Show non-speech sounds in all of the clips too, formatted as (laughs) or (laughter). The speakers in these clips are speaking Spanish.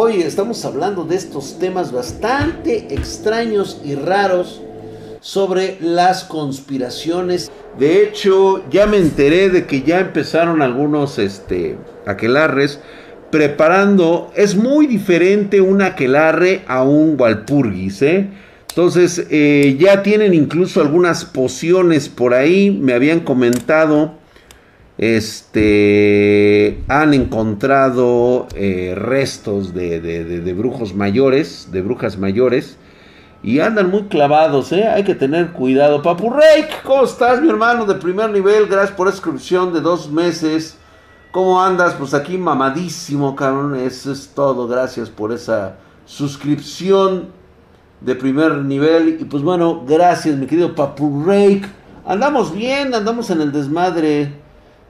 Hoy estamos hablando de estos temas bastante extraños y raros sobre las conspiraciones. De hecho, ya me enteré de que ya empezaron algunos este, aquelarres preparando. Es muy diferente un aquelarre a un walpurgis, ¿eh? Entonces, eh, ya tienen incluso algunas pociones por ahí. Me habían comentado. Este. Han encontrado eh, restos de, de, brujos mayores. De brujas mayores. Y andan muy clavados, ¿eh? Hay que tener cuidado. Papu Reik, ¿cómo estás, mi hermano de primer nivel? Gracias por inscripción de dos meses. ¿Cómo andas? Pues aquí mamadísimo, cabrón. Eso es todo. Gracias por esa suscripción de primer nivel. Y pues bueno, gracias, mi querido Papu Reik. Andamos bien, andamos en el desmadre.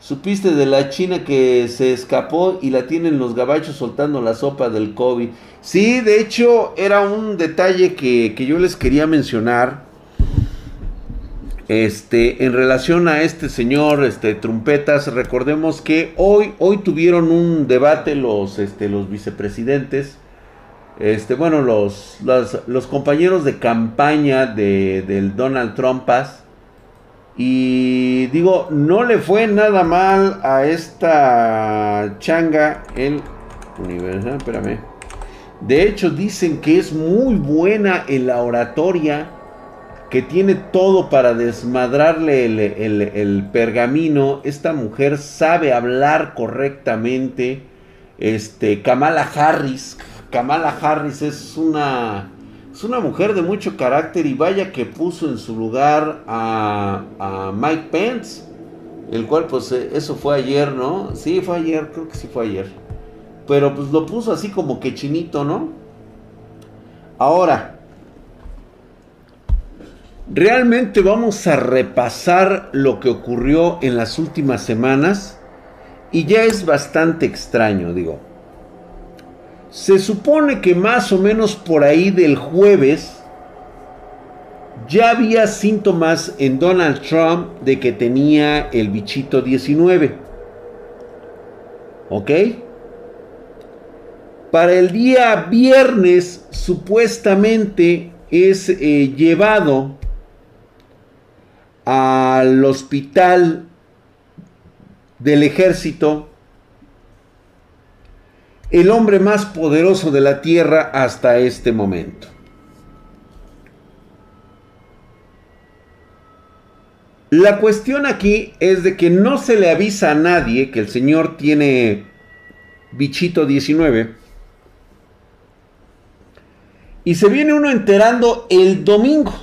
Supiste de la China que se escapó y la tienen los gabachos soltando la sopa del COVID. Sí, de hecho era un detalle que, yo les quería mencionar. Este, en relación a este señor, este, Trumpetas, recordemos que hoy, hoy tuvieron un debate los, este, los vicepresidentes, este, bueno, los, los, compañeros de campaña de, del Donald Trumpas, y digo, no le fue nada mal a esta changa el universo. Espérame. De hecho, dicen que es muy buena en la oratoria. Que tiene todo para desmadrarle el, pergamino. Esta mujer sabe hablar correctamente. Este, Kamala Harris. Kamala Harris es una es una mujer de mucho carácter y vaya que puso en su lugar a, Mike Pence, el cual pues eh, eso fue ayer, ¿no? Sí, fue ayer, creo que sí fue ayer. Pero pues lo puso así como que chinito, ¿no? Ahora, realmente vamos a repasar lo que ocurrió en las últimas semanas y ya es bastante extraño, digo. Se supone que más o menos por ahí del jueves ya había síntomas en Donald Trump de que tenía el bichito 19. ¿Ok? Para el día viernes supuestamente es eh, llevado al hospital del ejército el hombre más poderoso de la tierra hasta este momento. La cuestión aquí es de que no se le avisa a nadie que el señor tiene bichito 19. Y se viene uno enterando el domingo.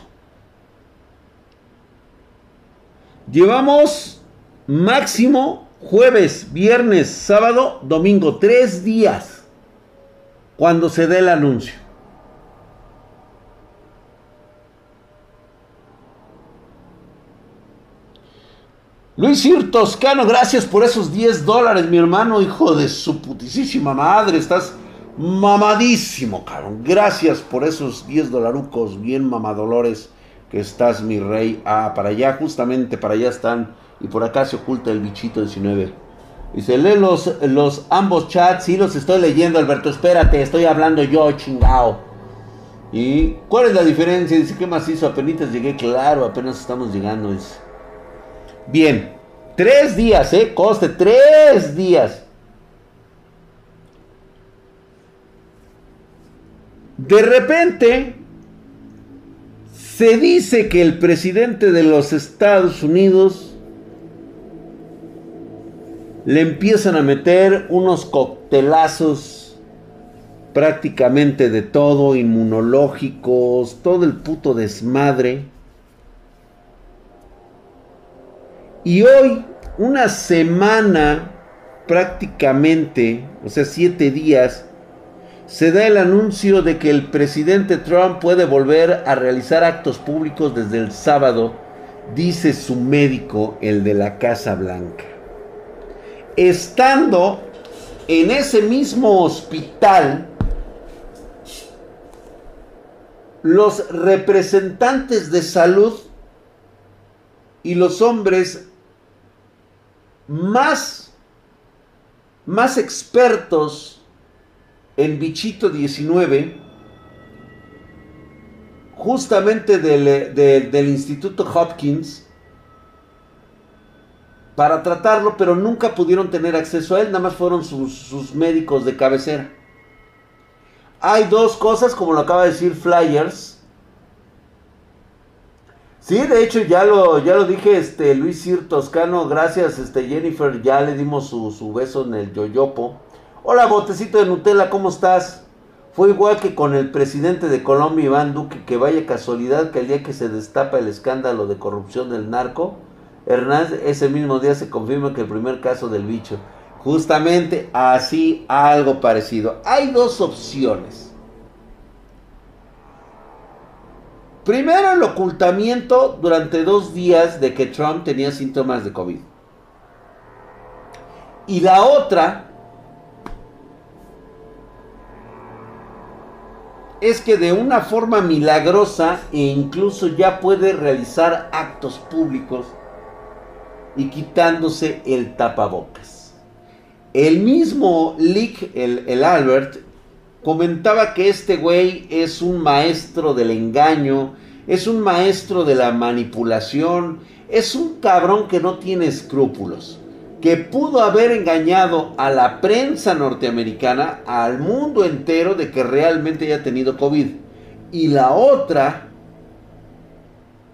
Llevamos máximo jueves, viernes, sábado, domingo, tres días cuando se dé el anuncio. Luis Ir Toscano, gracias por esos 10 dólares, mi hermano, hijo de su putísima madre. Estás mamadísimo, cabrón. Gracias por esos 10 dolarucos, bien mamadolores que estás, mi rey. Ah, para allá, justamente para allá están y por acá se oculta el bichito 19. Dice, lee los, los ambos chats. Sí, los estoy leyendo, Alberto. Espérate, estoy hablando yo, chingao. ¿Y cuál es la diferencia? Dice, ¿qué más hizo? Apenas llegué, claro, apenas estamos llegando. Bien, tres días, ¿eh? Coste, tres días. De repente, se dice que el presidente de los Estados Unidos le empiezan a meter unos coctelazos prácticamente de todo, inmunológicos, todo el puto desmadre. Y hoy, una semana prácticamente, o sea, siete días, se da el anuncio de que el presidente Trump puede volver a realizar actos públicos desde el sábado, dice su médico, el de la Casa Blanca estando en ese mismo hospital, los representantes de salud y los hombres más, más expertos en Bichito 19, justamente del, Instituto Hopkins, para tratarlo, pero nunca pudieron tener acceso a él, nada más fueron sus, médicos de cabecera. Hay dos cosas, como lo acaba de decir Flyers. Sí, de hecho ya lo, ya lo dije, este Luis Sir Toscano, gracias este Jennifer, ya le dimos su, su beso en el yoyopo. Hola, botecito de Nutella, ¿cómo estás? Fue igual que con el presidente de Colombia, Iván Duque, que vaya casualidad que el día que se destapa el escándalo de corrupción del narco, Hernández ese mismo día se confirma que el primer caso del bicho. Justamente así, algo parecido. Hay dos opciones. Primero, el ocultamiento durante dos días de que Trump tenía síntomas de COVID. Y la otra es que de una forma milagrosa e incluso ya puede realizar actos públicos y quitándose el tapabocas. El mismo Lick, el, Albert, comentaba que este güey es un maestro del engaño, es un maestro de la manipulación, es un cabrón que no tiene escrúpulos que pudo haber engañado a la prensa norteamericana, al mundo entero, de que realmente haya tenido COVID. Y la otra,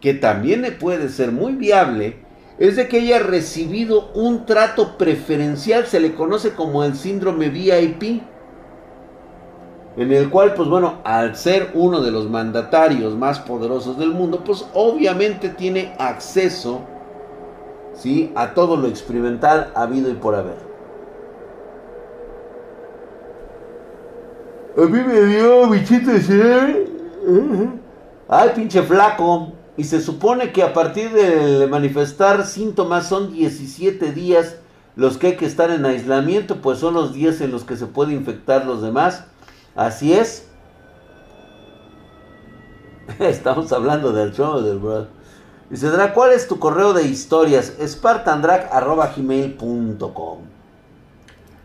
que también puede ser muy viable, es de que haya recibido un trato preferencial, se le conoce como el síndrome VIP, en el cual, pues bueno, al ser uno de los mandatarios más poderosos del mundo, pues obviamente tiene acceso ¿sí? a todo lo experimental habido y por haber. A mí me dio bichito ese. Ay, pinche flaco. Y se supone que a partir de manifestar síntomas son 17 días los que hay que estar en aislamiento, pues son los días en los que se puede infectar los demás. Así es. (laughs) Estamos hablando del show del bro. Dice, ¿cuál es tu correo de historias? spartandrag.gmail.com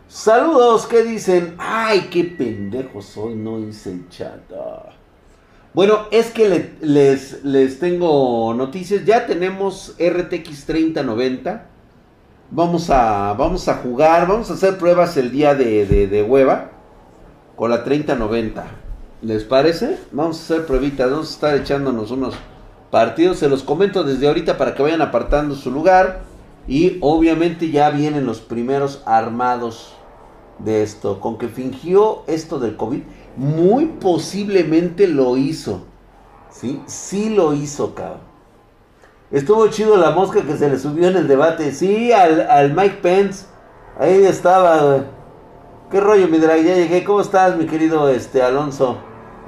Saludos, ¿qué dicen? Ay, qué pendejo soy, no hice el chat. Ah. Bueno, es que les, les tengo noticias. Ya tenemos RTX 3090. Vamos a, vamos a jugar, vamos a hacer pruebas el día de, de, de hueva con la 3090. ¿Les parece? Vamos a hacer pruebitas, vamos a estar echándonos unos partidos. Se los comento desde ahorita para que vayan apartando su lugar. Y obviamente ya vienen los primeros armados de esto. Con que fingió esto del COVID, muy posiblemente lo hizo. Sí, sí lo hizo, cabrón. Estuvo chido la mosca que se le subió en el debate. Sí, al, Mike Pence. Ahí estaba, ¿Qué rollo, mi drag? Ya llegué. ¿Cómo estás, mi querido este, Alonso?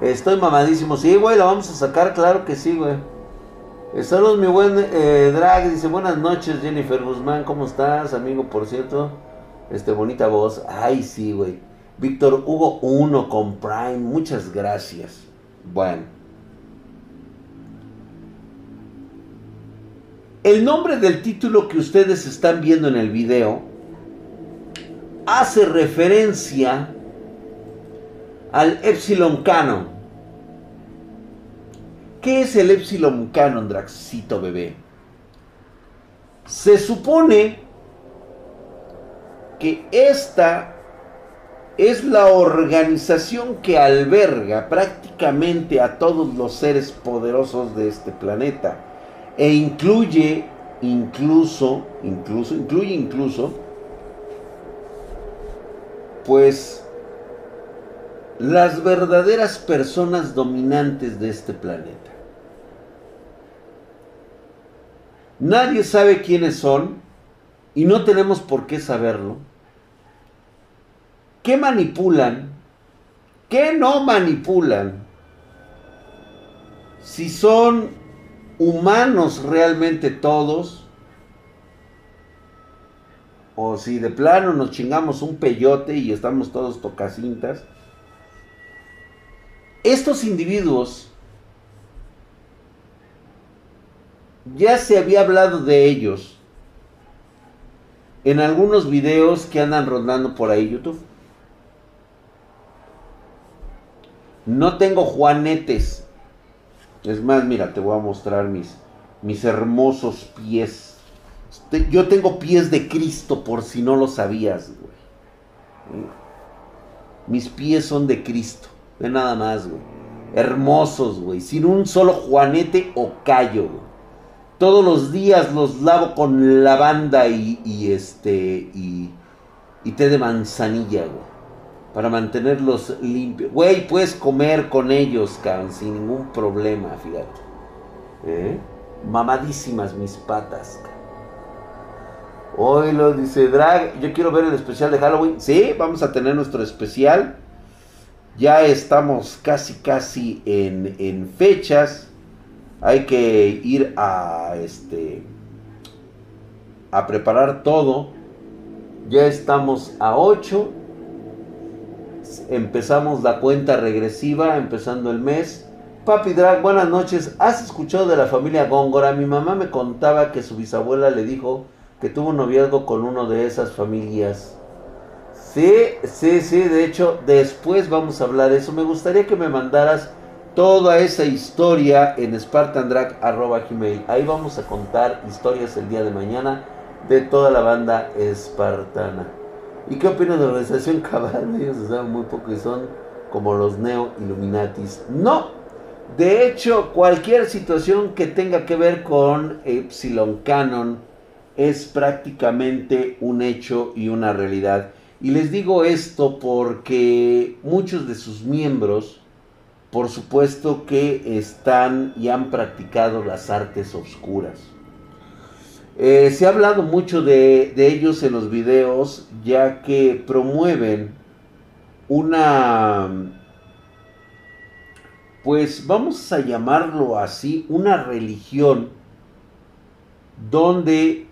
Estoy mamadísimo. Sí, güey, la vamos a sacar, claro que sí, güey. Eh, saludos mi buen eh, Drag, dice buenas noches Jennifer Guzmán, ¿cómo estás? Amigo, por cierto, este bonita voz. Ay, sí, güey. Víctor Hugo 1 con Prime, muchas gracias. Bueno. El nombre del título que ustedes están viendo en el video hace referencia al Epsilon Canon. ¿Qué es el Epsilon Canon, Draxito bebé? Se supone que esta es la organización que alberga prácticamente a todos los seres poderosos de este planeta e incluye incluso, incluso, incluye incluso, pues las verdaderas personas dominantes de este planeta. Nadie sabe quiénes son y no tenemos por qué saberlo. ¿Qué manipulan? ¿Qué no manipulan? Si son humanos realmente todos, o si de plano nos chingamos un peyote y estamos todos tocacintas. Estos individuos ya se había hablado de ellos en algunos videos que andan rondando por ahí YouTube. No tengo juanetes. Es más, mira, te voy a mostrar mis, mis hermosos pies. Yo tengo pies de Cristo por si no lo sabías, güey. Mis pies son de Cristo. De nada más, güey. Hermosos, güey. Sin un solo juanete o callo, güey. Todos los días los lavo con lavanda y, y este y, y té de manzanilla, güey. Para mantenerlos limpios. Güey, puedes comer con ellos, cabrón, sin ningún problema, fíjate. ¿Eh? Mamadísimas mis patas, Hoy lo dice Drag, yo quiero ver el especial de Halloween. Sí, vamos a tener nuestro especial. Ya estamos casi, casi en, en fechas. Hay que ir a este a preparar todo. Ya estamos a 8 empezamos la cuenta regresiva, empezando el mes. Papi Drag, buenas noches. ¿Has escuchado de la familia Góngora? Mi mamá me contaba que su bisabuela le dijo que tuvo un noviazgo con uno de esas familias. Sí, sí, sí, de hecho, después vamos a hablar de eso. Me gustaría que me mandaras toda esa historia en spartandrag.gmail. Ahí vamos a contar historias el día de mañana de toda la banda espartana. ¿Y qué opinas de la organización cabal? (laughs) Ellos se saben muy poco y son como los neo Illuminatis. No. De hecho, cualquier situación que tenga que ver con Epsilon Canon es prácticamente un hecho y una realidad. Y les digo esto porque muchos de sus miembros, por supuesto que están y han practicado las artes oscuras. Eh, se ha hablado mucho de, ellos en los videos, ya que promueven una, pues vamos a llamarlo así, una religión donde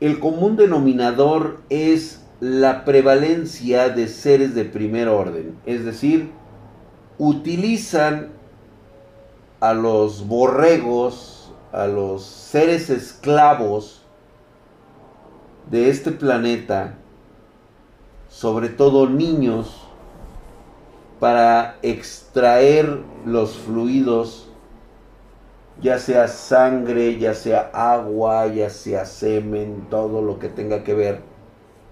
el común denominador es la prevalencia de seres de primer orden, es decir, utilizan a los borregos, a los seres esclavos de este planeta, sobre todo niños, para extraer los fluidos, ya sea sangre, ya sea agua, ya sea semen, todo lo que tenga que ver,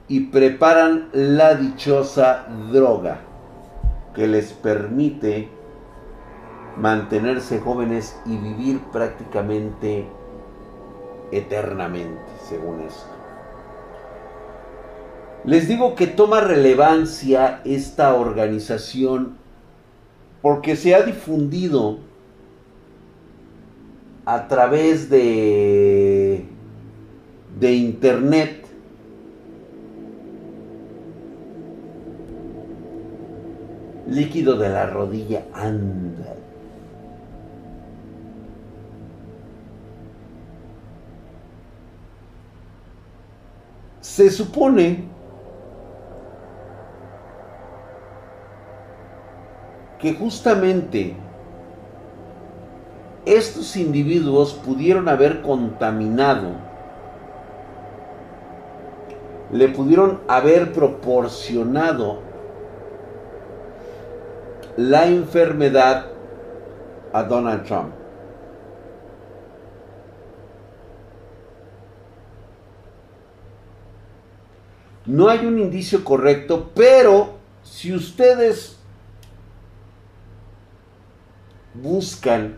y preparan la dichosa droga que les permite mantenerse jóvenes y vivir prácticamente eternamente, según esto. Les digo que toma relevancia esta organización porque se ha difundido a través de, de internet líquido de la rodilla anda Se supone que justamente estos individuos pudieron haber contaminado, le pudieron haber proporcionado la enfermedad a Donald Trump. No hay un indicio correcto, pero si ustedes buscan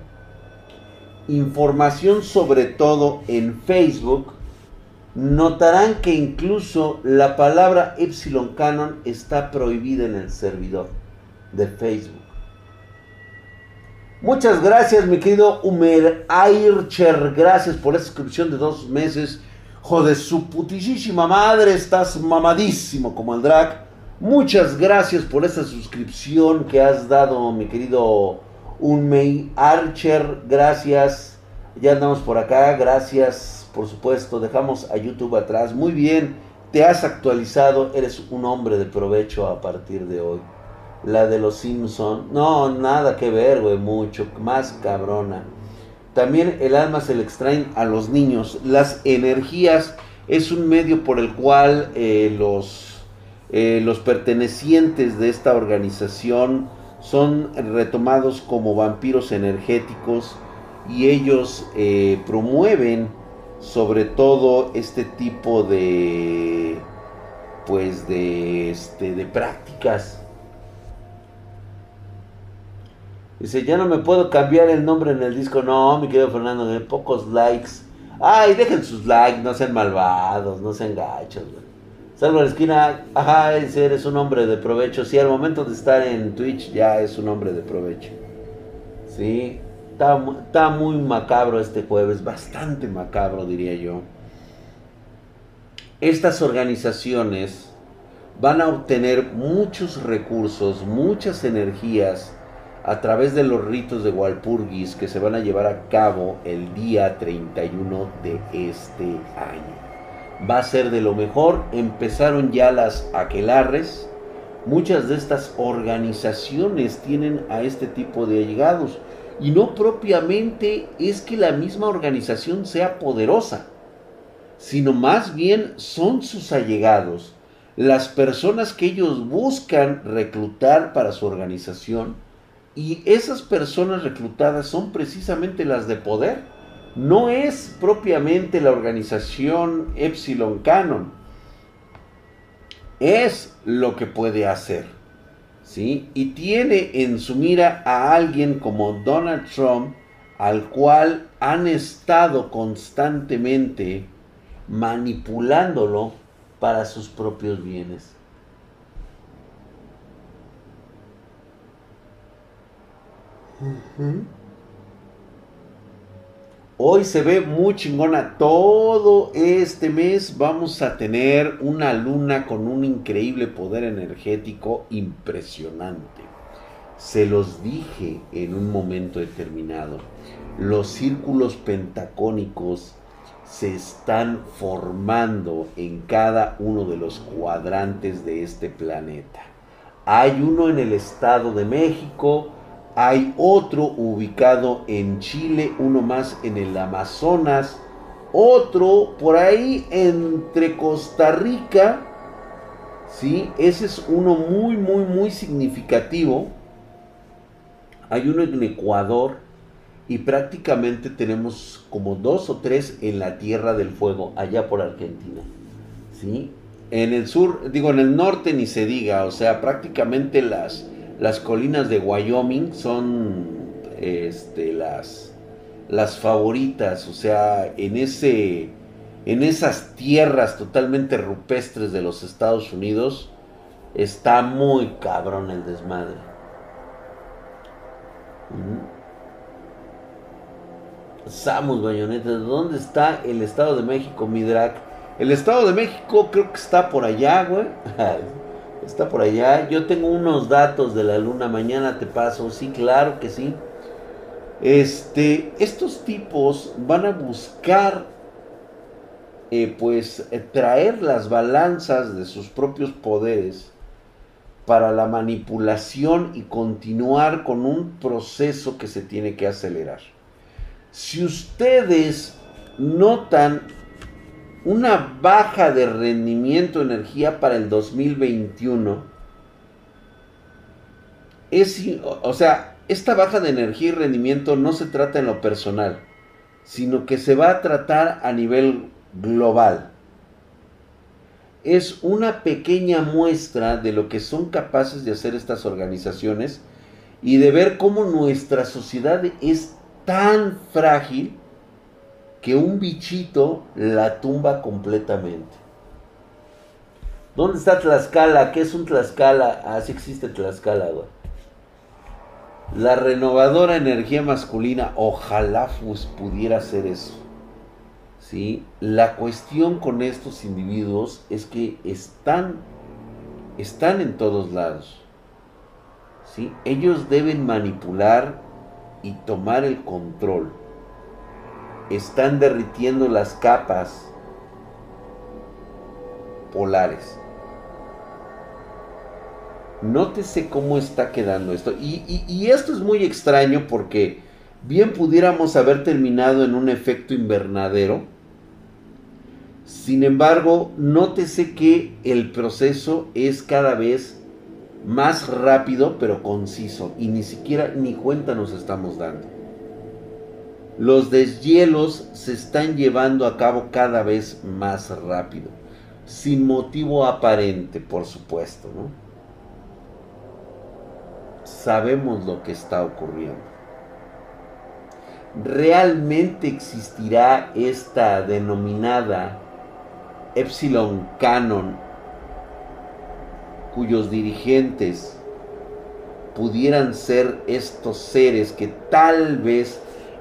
información sobre todo en Facebook, notarán que incluso la palabra Epsilon Canon está prohibida en el servidor de Facebook. Muchas gracias, mi querido Humer Aircher. Gracias por la suscripción de dos meses. Joder, su putísima madre, estás mamadísimo como el drag. Muchas gracias por esa suscripción que has dado, mi querido Unmei Archer. Gracias. Ya andamos por acá. Gracias, por supuesto. Dejamos a YouTube atrás. Muy bien. Te has actualizado. Eres un hombre de provecho a partir de hoy. La de los Simpson. No, nada que ver, güey. Mucho más cabrona. También el alma se le extraen a los niños. Las energías es un medio por el cual eh, los, eh, los pertenecientes de esta organización son retomados como vampiros energéticos y ellos eh, promueven sobre todo este tipo de pues de este de prácticas dice ya no me puedo cambiar el nombre en el disco no mi querido Fernando de pocos likes. Ay dejen sus likes no sean malvados no sean gachos salvo la esquina ajá eres un hombre de provecho sí al momento de estar en Twitch ya es un hombre de provecho. Sí Está, muy macabro este jueves, bastante macabro diría yo. Estas organizaciones van a obtener muchos recursos, muchas energías a través de los ritos de Walpurgis que se van a llevar a cabo el día 31 de este año. Va a ser de lo mejor, empezaron ya las aquelarres, muchas de estas organizaciones tienen a este tipo de allegados. Y no propiamente es que la misma organización sea poderosa, sino más bien son sus allegados, las personas que ellos buscan reclutar para su organización, y esas personas reclutadas son precisamente las de poder. No es propiamente la organización Epsilon Canon, es lo que puede hacer. Y tiene en su mira a alguien como Donald Trump, al cual han estado constantemente manipulándolo para sus propios bienes. Hoy se ve muy chingona. Todo este mes vamos a tener una luna con un increíble poder energético impresionante. Se los dije en un momento determinado. Los círculos pentacónicos se están formando en cada uno de los cuadrantes de este planeta. Hay uno en el Estado de México, hay otro ubicado en Chile, uno más en el Amazonas, otro por ahí entre Costa Rica, ¿sí? Ese es uno muy, muy, muy significativo. Hay uno en Ecuador y prácticamente tenemos como dos o tres en la Tierra del Fuego, allá por Argentina, ¿sí? En el sur, digo, en el norte ni se diga, o sea, prácticamente las las colinas de Wyoming son este, las, las favoritas, o sea, en, ese, en esas tierras totalmente rupestres de los Estados Unidos, está muy cabrón el desmadre. Samus Bayoneta, ¿dónde está el Estado de México, Midrak? El Estado de México creo que está por allá, güey. (laughs) Está por allá. Yo tengo unos datos de la luna. Mañana te paso. Sí, claro que sí. Este, estos tipos van a buscar, eh, pues, eh, traer las balanzas de sus propios poderes para la manipulación y continuar con un proceso que se tiene que acelerar. Si ustedes notan una baja de rendimiento energía para el 2021 es, o sea, esta baja de energía y rendimiento no se trata en lo personal, sino que se va a tratar a nivel global. Es una pequeña muestra de lo que son capaces de hacer estas organizaciones y de ver cómo nuestra sociedad es tan frágil que un bichito la tumba completamente. ¿Dónde está Tlaxcala? ¿Qué es un Tlaxcala? Ah, sí existe Tlaxcala, güey. La renovadora energía masculina, ojalá pues, pudiera ser eso. ¿Sí? La cuestión con estos individuos es que están, están en todos lados. ¿Sí? Ellos deben manipular y tomar el control están derritiendo las capas polares. Nótese cómo está quedando esto. Y, esto es muy extraño porque bien pudiéramos haber terminado en un efecto invernadero. Sin embargo, nótese que el proceso es cada vez más rápido pero conciso y ni siquiera ni cuenta nos estamos dando. Los deshielos se están llevando a cabo cada vez más rápido, sin motivo aparente, por supuesto. Sabemos lo que está ocurriendo. ¿Realmente existirá esta denominada Epsilon Canon cuyos dirigentes pudieran ser estos seres que tal vez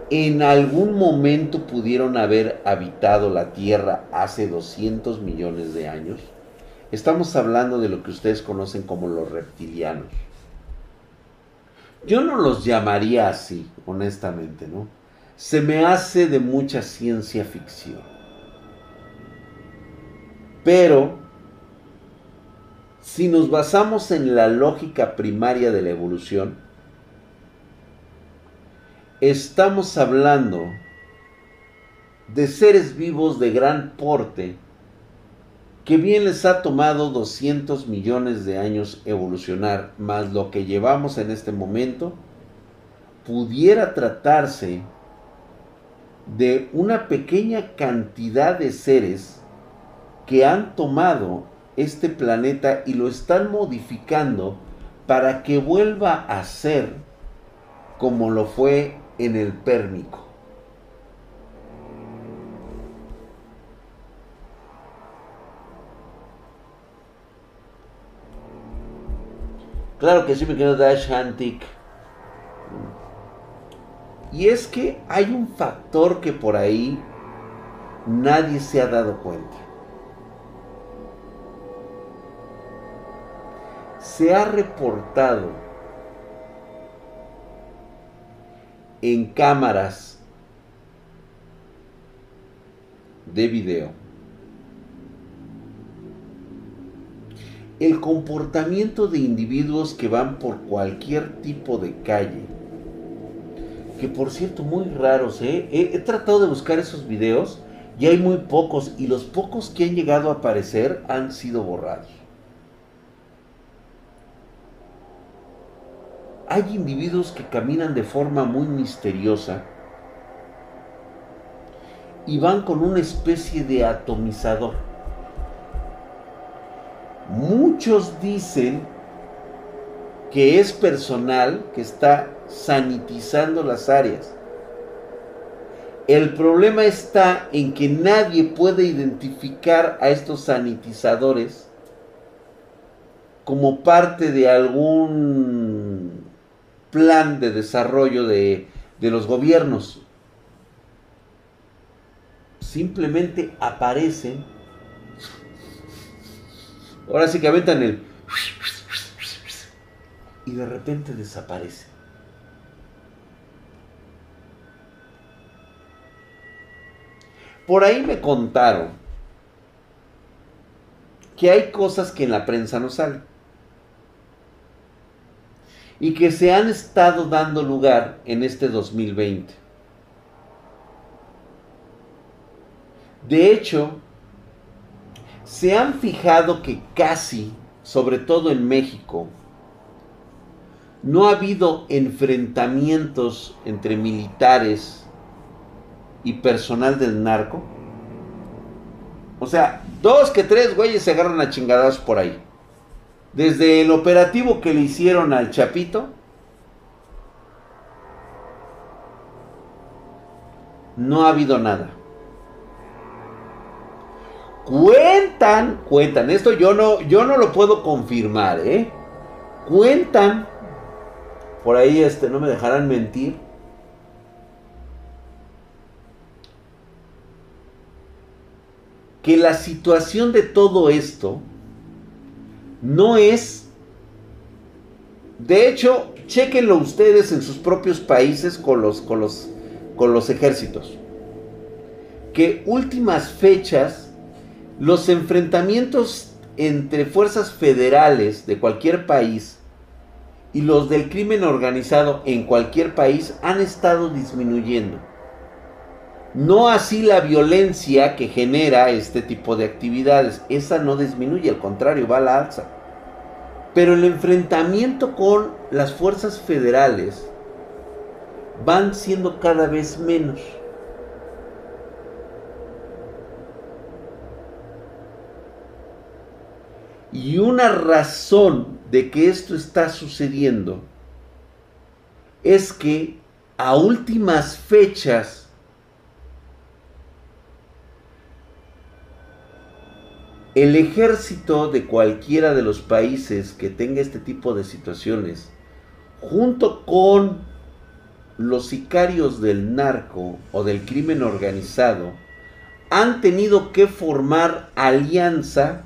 en algún momento pudieron haber habitado la Tierra hace 200 millones de años. Estamos hablando de lo que ustedes conocen como los reptilianos. Yo no los llamaría así, honestamente, ¿no? Se me hace de mucha ciencia ficción. Pero, si nos basamos en la lógica primaria de la evolución, estamos hablando de seres vivos de gran porte que bien les ha tomado 200 millones de años evolucionar, más lo que llevamos en este momento, pudiera tratarse de una pequeña cantidad de seres que han tomado este planeta y lo están modificando para que vuelva a ser como lo fue en el Pérmico. Claro que sí me quedo Dash Hantic. Y es que hay un factor que por ahí nadie se ha dado cuenta. Se ha reportado en cámaras de video el comportamiento de individuos que van por cualquier tipo de calle. Que por cierto, muy raros, ¿eh? he, he, tratado de buscar esos videos y hay muy pocos y los pocos que han llegado a aparecer han sido borrados. Hay individuos que caminan de forma muy misteriosa y van con una especie de atomizador. Muchos dicen que es personal que está sanitizando las áreas. El problema está en que nadie puede identificar a estos sanitizadores como parte de algún plan de desarrollo de, los gobiernos. Simplemente aparecen. Ahora sí que aventan el... Y de repente desaparecen. Por ahí me contaron que hay cosas que en la prensa no salen y que se han estado dando lugar en este 2020. De hecho, se han fijado que casi, sobre todo en México, no ha habido enfrentamientos entre militares y personal del narco. O sea, dos que tres güeyes se agarran a chingadas por ahí. Desde el operativo que le hicieron al Chapito, no ha habido nada. Cuentan, cuentan, esto yo no, yo no lo puedo confirmar, ¿eh? Cuentan, por ahí este, no me dejarán mentir, que la situación de todo esto no es... De hecho, chequenlo ustedes en sus propios países con los, con los, con los ejércitos. Que últimas fechas, los enfrentamientos entre fuerzas federales de cualquier país y los del crimen organizado en cualquier país han estado disminuyendo. No así la violencia que genera este tipo de actividades. Esa no disminuye, al contrario, va a la alza. Pero el enfrentamiento con las fuerzas federales van siendo cada vez menos. Y una razón de que esto está sucediendo es que a últimas fechas el ejército de cualquiera de los países que tenga este tipo de situaciones, junto con los sicarios del narco o del crimen organizado, han tenido que formar alianza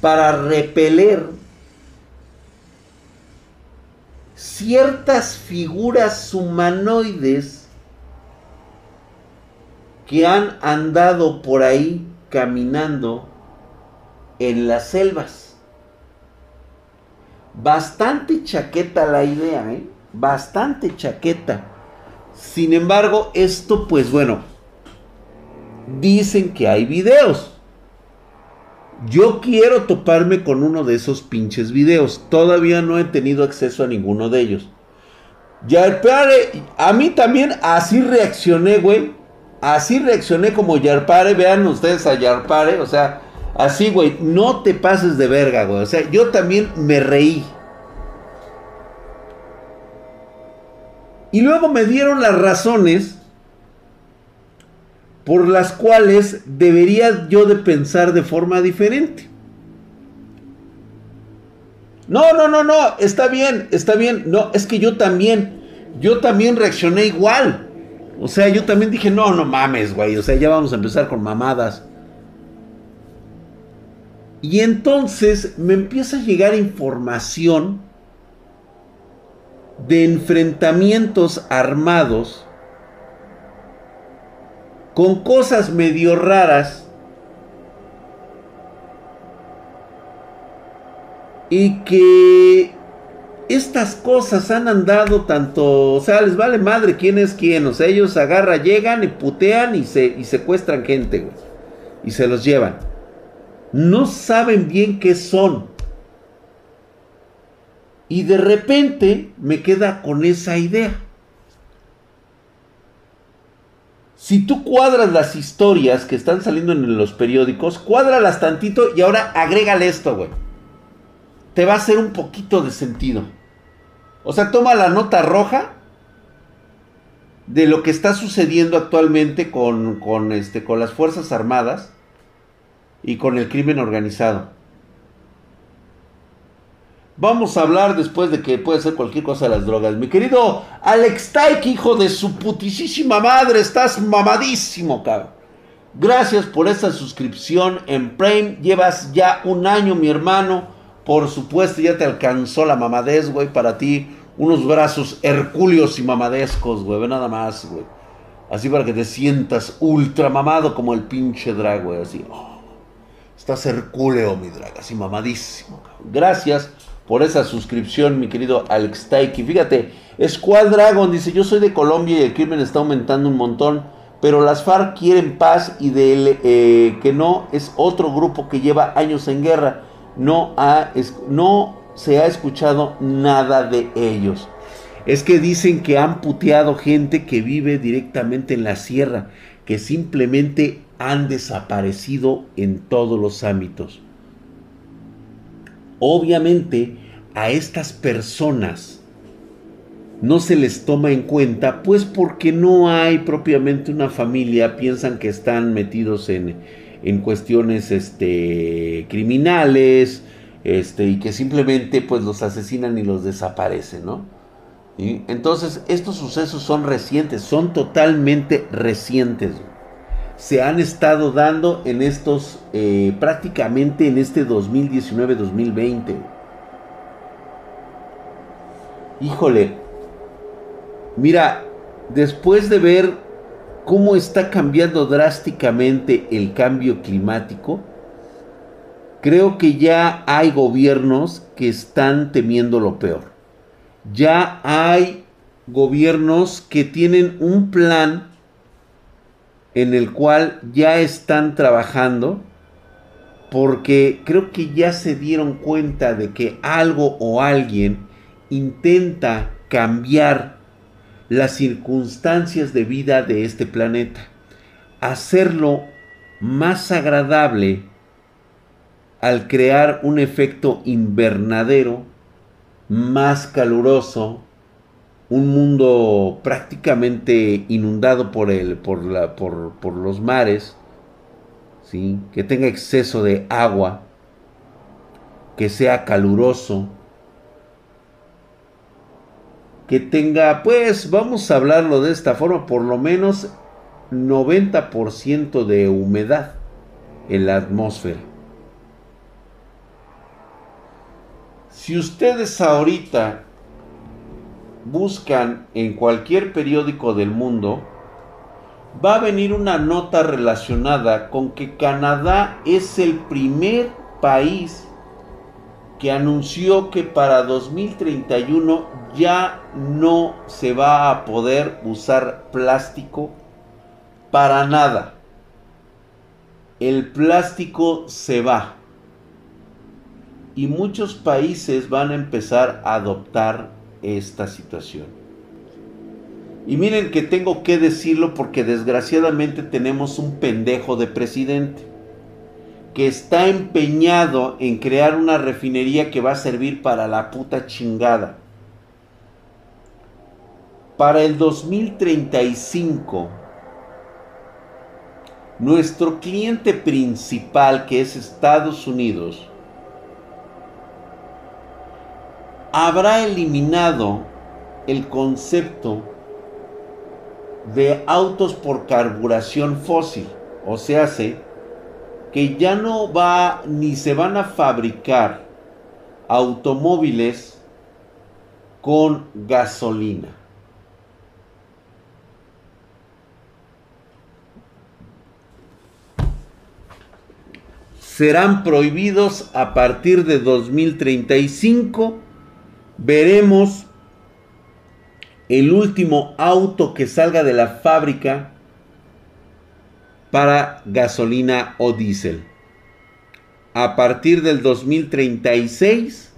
para repeler ciertas figuras humanoides que han andado por ahí caminando en las selvas. Bastante chaqueta la idea, ¿eh? Bastante chaqueta. Sin embargo, esto pues bueno, dicen que hay videos. Yo quiero toparme con uno de esos pinches videos. Todavía no he tenido acceso a ninguno de ellos. Yarpare, a mí también así reaccioné, güey. Así reaccioné como Yarpare. Vean ustedes a Yarpare. O sea, así, güey. No te pases de verga, güey. O sea, yo también me reí. Y luego me dieron las razones por las cuales debería yo de pensar de forma diferente. No, no, no, no, está bien, está bien. No, es que yo también, yo también reaccioné igual. O sea, yo también dije, no, no mames, güey. O sea, ya vamos a empezar con mamadas. Y entonces me empieza a llegar información de enfrentamientos armados con cosas medio raras y que estas cosas han andado tanto, o sea, les vale madre quién es quién, o sea, ellos agarran, llegan y putean y, se, y secuestran gente, y se los llevan. No saben bien qué son. Y de repente me queda con esa idea. Si tú cuadras las historias que están saliendo en los periódicos, cuádralas tantito y ahora agrégale esto, güey. Te va a hacer un poquito de sentido. O sea, toma la nota roja de lo que está sucediendo actualmente con, con, este, con las Fuerzas Armadas y con el crimen organizado. Vamos a hablar después de que puede ser cualquier cosa de las drogas. Mi querido Alex Taik, hijo de su putisísima madre, estás mamadísimo, cabrón. Gracias por esta suscripción en Prime. Llevas ya un año, mi hermano. Por supuesto, ya te alcanzó la mamadez, güey, para ti. Unos brazos hercúleos y mamadescos, güey. nada más, güey. Así para que te sientas ultra mamado como el pinche drag, güey. Así. Oh, estás hercúleo, mi drag. Así mamadísimo, cabrón. Gracias por esa suscripción, mi querido Alex Taiki. Fíjate, Squad Dragon dice, yo soy de Colombia y el crimen está aumentando un montón, pero las FARC quieren paz y de eh, que no es otro grupo que lleva años en guerra. No, ha, no se ha escuchado nada de ellos. Es que dicen que han puteado gente que vive directamente en la sierra, que simplemente han desaparecido en todos los ámbitos. Obviamente a estas personas no se les toma en cuenta, pues porque no hay propiamente una familia, piensan que están metidos en, en cuestiones este, criminales, este, y que simplemente pues los asesinan y los desaparecen, ¿no? Entonces estos sucesos son recientes, son totalmente recientes se han estado dando en estos, eh, prácticamente en este 2019-2020. Híjole, mira, después de ver cómo está cambiando drásticamente el cambio climático, creo que ya hay gobiernos que están temiendo lo peor. Ya hay gobiernos que tienen un plan en el cual ya están trabajando porque creo que ya se dieron cuenta de que algo o alguien intenta cambiar las circunstancias de vida de este planeta, hacerlo más agradable al crear un efecto invernadero más caluroso, un mundo prácticamente inundado por, por, la, por, por los mares, ¿sí? que tenga exceso de agua, que sea caluroso, que tenga, pues vamos a hablarlo de esta forma, por lo menos 90% de humedad en la atmósfera. Si ustedes ahorita buscan en cualquier periódico del mundo, va a venir una nota relacionada con que Canadá es el primer país que anunció que para 2031 ya no se va a poder usar plástico para nada. El plástico se va. Y muchos países van a empezar a adoptar esta situación. Y miren que tengo que decirlo porque desgraciadamente tenemos un pendejo de presidente que está empeñado en crear una refinería que va a servir para la puta chingada. Para el 2035, nuestro cliente principal, que es Estados Unidos, habrá eliminado el concepto de autos por carburación fósil. O sea, que ya no va ni se van a fabricar automóviles con gasolina. Serán prohibidos a partir de 2035 veremos el último auto que salga de la fábrica para gasolina o diésel. A partir del 2036,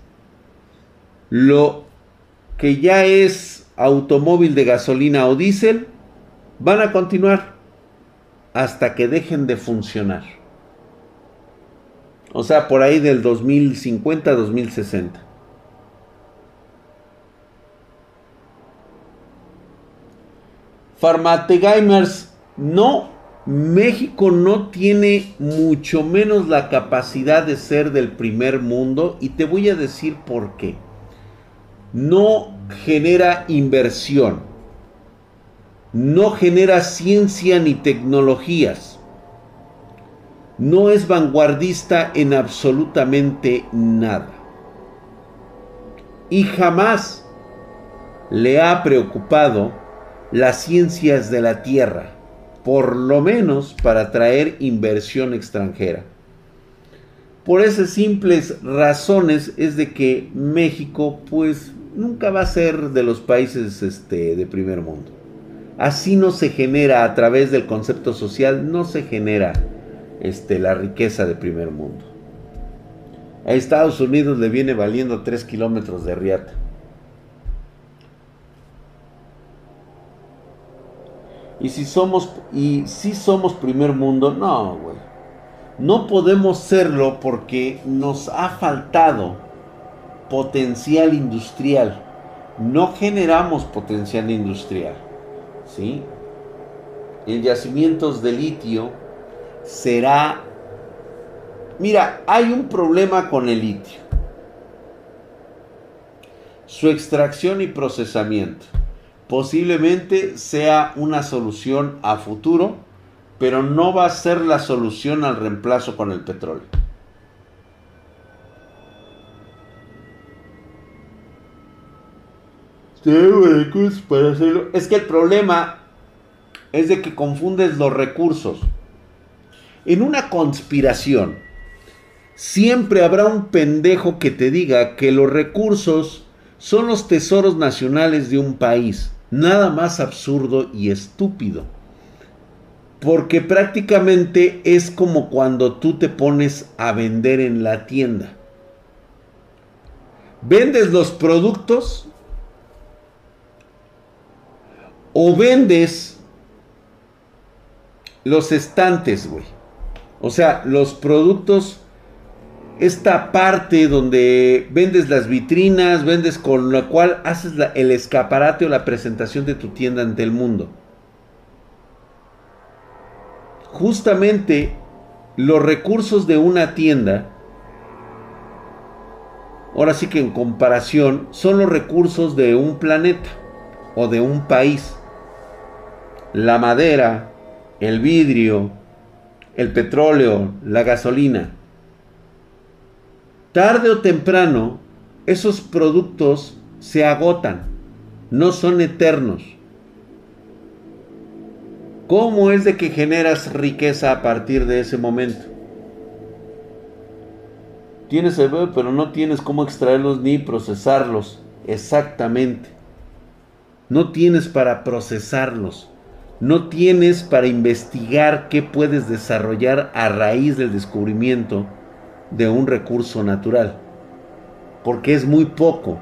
lo que ya es automóvil de gasolina o diésel, van a continuar hasta que dejen de funcionar. O sea, por ahí del 2050-2060. Farmategamers, no, México no tiene mucho menos la capacidad de ser del primer mundo y te voy a decir por qué. No genera inversión, no genera ciencia ni tecnologías, no es vanguardista en absolutamente nada. Y jamás le ha preocupado las ciencias de la tierra, por lo menos para traer inversión extranjera. Por esas simples razones es de que México pues nunca va a ser de los países este, de primer mundo. Así no se genera a través del concepto social, no se genera este, la riqueza de primer mundo. A Estados Unidos le viene valiendo 3 kilómetros de riata. Y si somos, y si somos primer mundo, no, güey. No podemos serlo porque nos ha faltado potencial industrial. No generamos potencial industrial. ¿Sí? En yacimientos de litio será... Mira, hay un problema con el litio. Su extracción y procesamiento posiblemente sea una solución a futuro, pero no va a ser la solución al reemplazo con el petróleo. Es que el problema es de que confundes los recursos. En una conspiración, siempre habrá un pendejo que te diga que los recursos son los tesoros nacionales de un país. Nada más absurdo y estúpido. Porque prácticamente es como cuando tú te pones a vender en la tienda. Vendes los productos o vendes los estantes, güey. O sea, los productos, esta parte donde vendes las vitrinas, vendes con la cual haces el escaparate o la presentación de tu tienda ante el mundo. Justamente los recursos de una tienda, ahora sí que en comparación, son los recursos de un planeta o de un país. La madera, el vidrio, el petróleo, la gasolina. Tarde o temprano, esos productos se agotan, no son eternos. ¿Cómo es de que generas riqueza a partir de ese momento? Tienes el pero no tienes cómo extraerlos ni procesarlos exactamente. No tienes para procesarlos no tienes para investigar qué puedes desarrollar a raíz del descubrimiento de un recurso natural, porque es muy poco.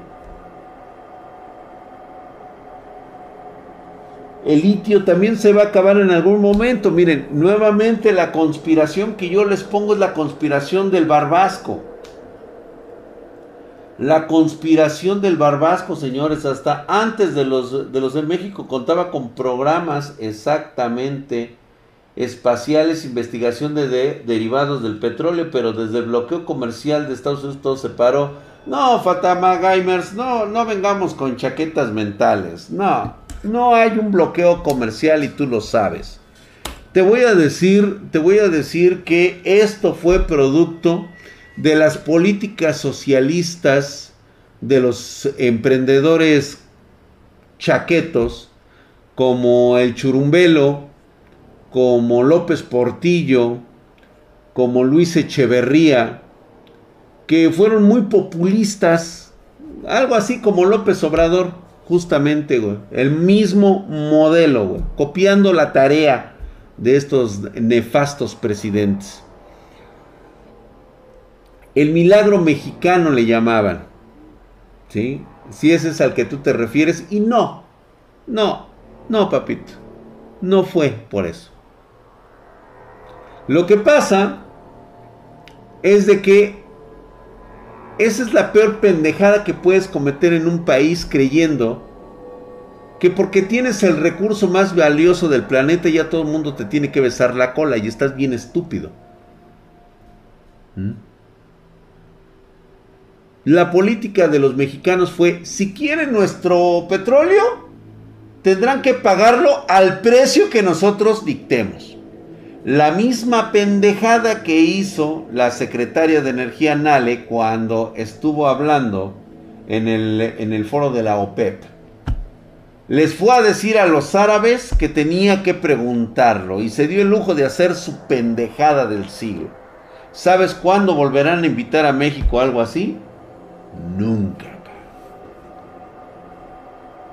El litio también se va a acabar en algún momento. Miren, nuevamente la conspiración que yo les pongo es la conspiración del barbasco. La conspiración del Barbasco, señores, hasta antes de los, de los de México contaba con programas exactamente espaciales, investigación de, derivados del petróleo, pero desde el bloqueo comercial de Estados Unidos todo se paró. No, Fatama Gamers, no, no vengamos con chaquetas mentales. No, no hay un bloqueo comercial y tú lo sabes. Te voy a decir, te voy a decir que esto fue producto de las políticas socialistas de los emprendedores chaquetos como el Churumbelo, como López Portillo, como Luis Echeverría, que fueron muy populistas, algo así como López Obrador, justamente, el mismo modelo, copiando la tarea de estos nefastos presidentes. El milagro mexicano le llamaban. ¿Sí? Si ese es al que tú te refieres. Y no, no, no, papito. No fue por eso. Lo que pasa es de que esa es la peor pendejada que puedes cometer en un país creyendo que porque tienes el recurso más valioso del planeta ya todo el mundo te tiene que besar la cola y estás bien estúpido. ¿Mm? La política de los mexicanos fue, si quieren nuestro petróleo, tendrán que pagarlo al precio que nosotros dictemos. La misma pendejada que hizo la secretaria de Energía Nale cuando estuvo hablando en el, en el foro de la OPEP. Les fue a decir a los árabes que tenía que preguntarlo y se dio el lujo de hacer su pendejada del siglo. ¿Sabes cuándo volverán a invitar a México algo así? Nunca.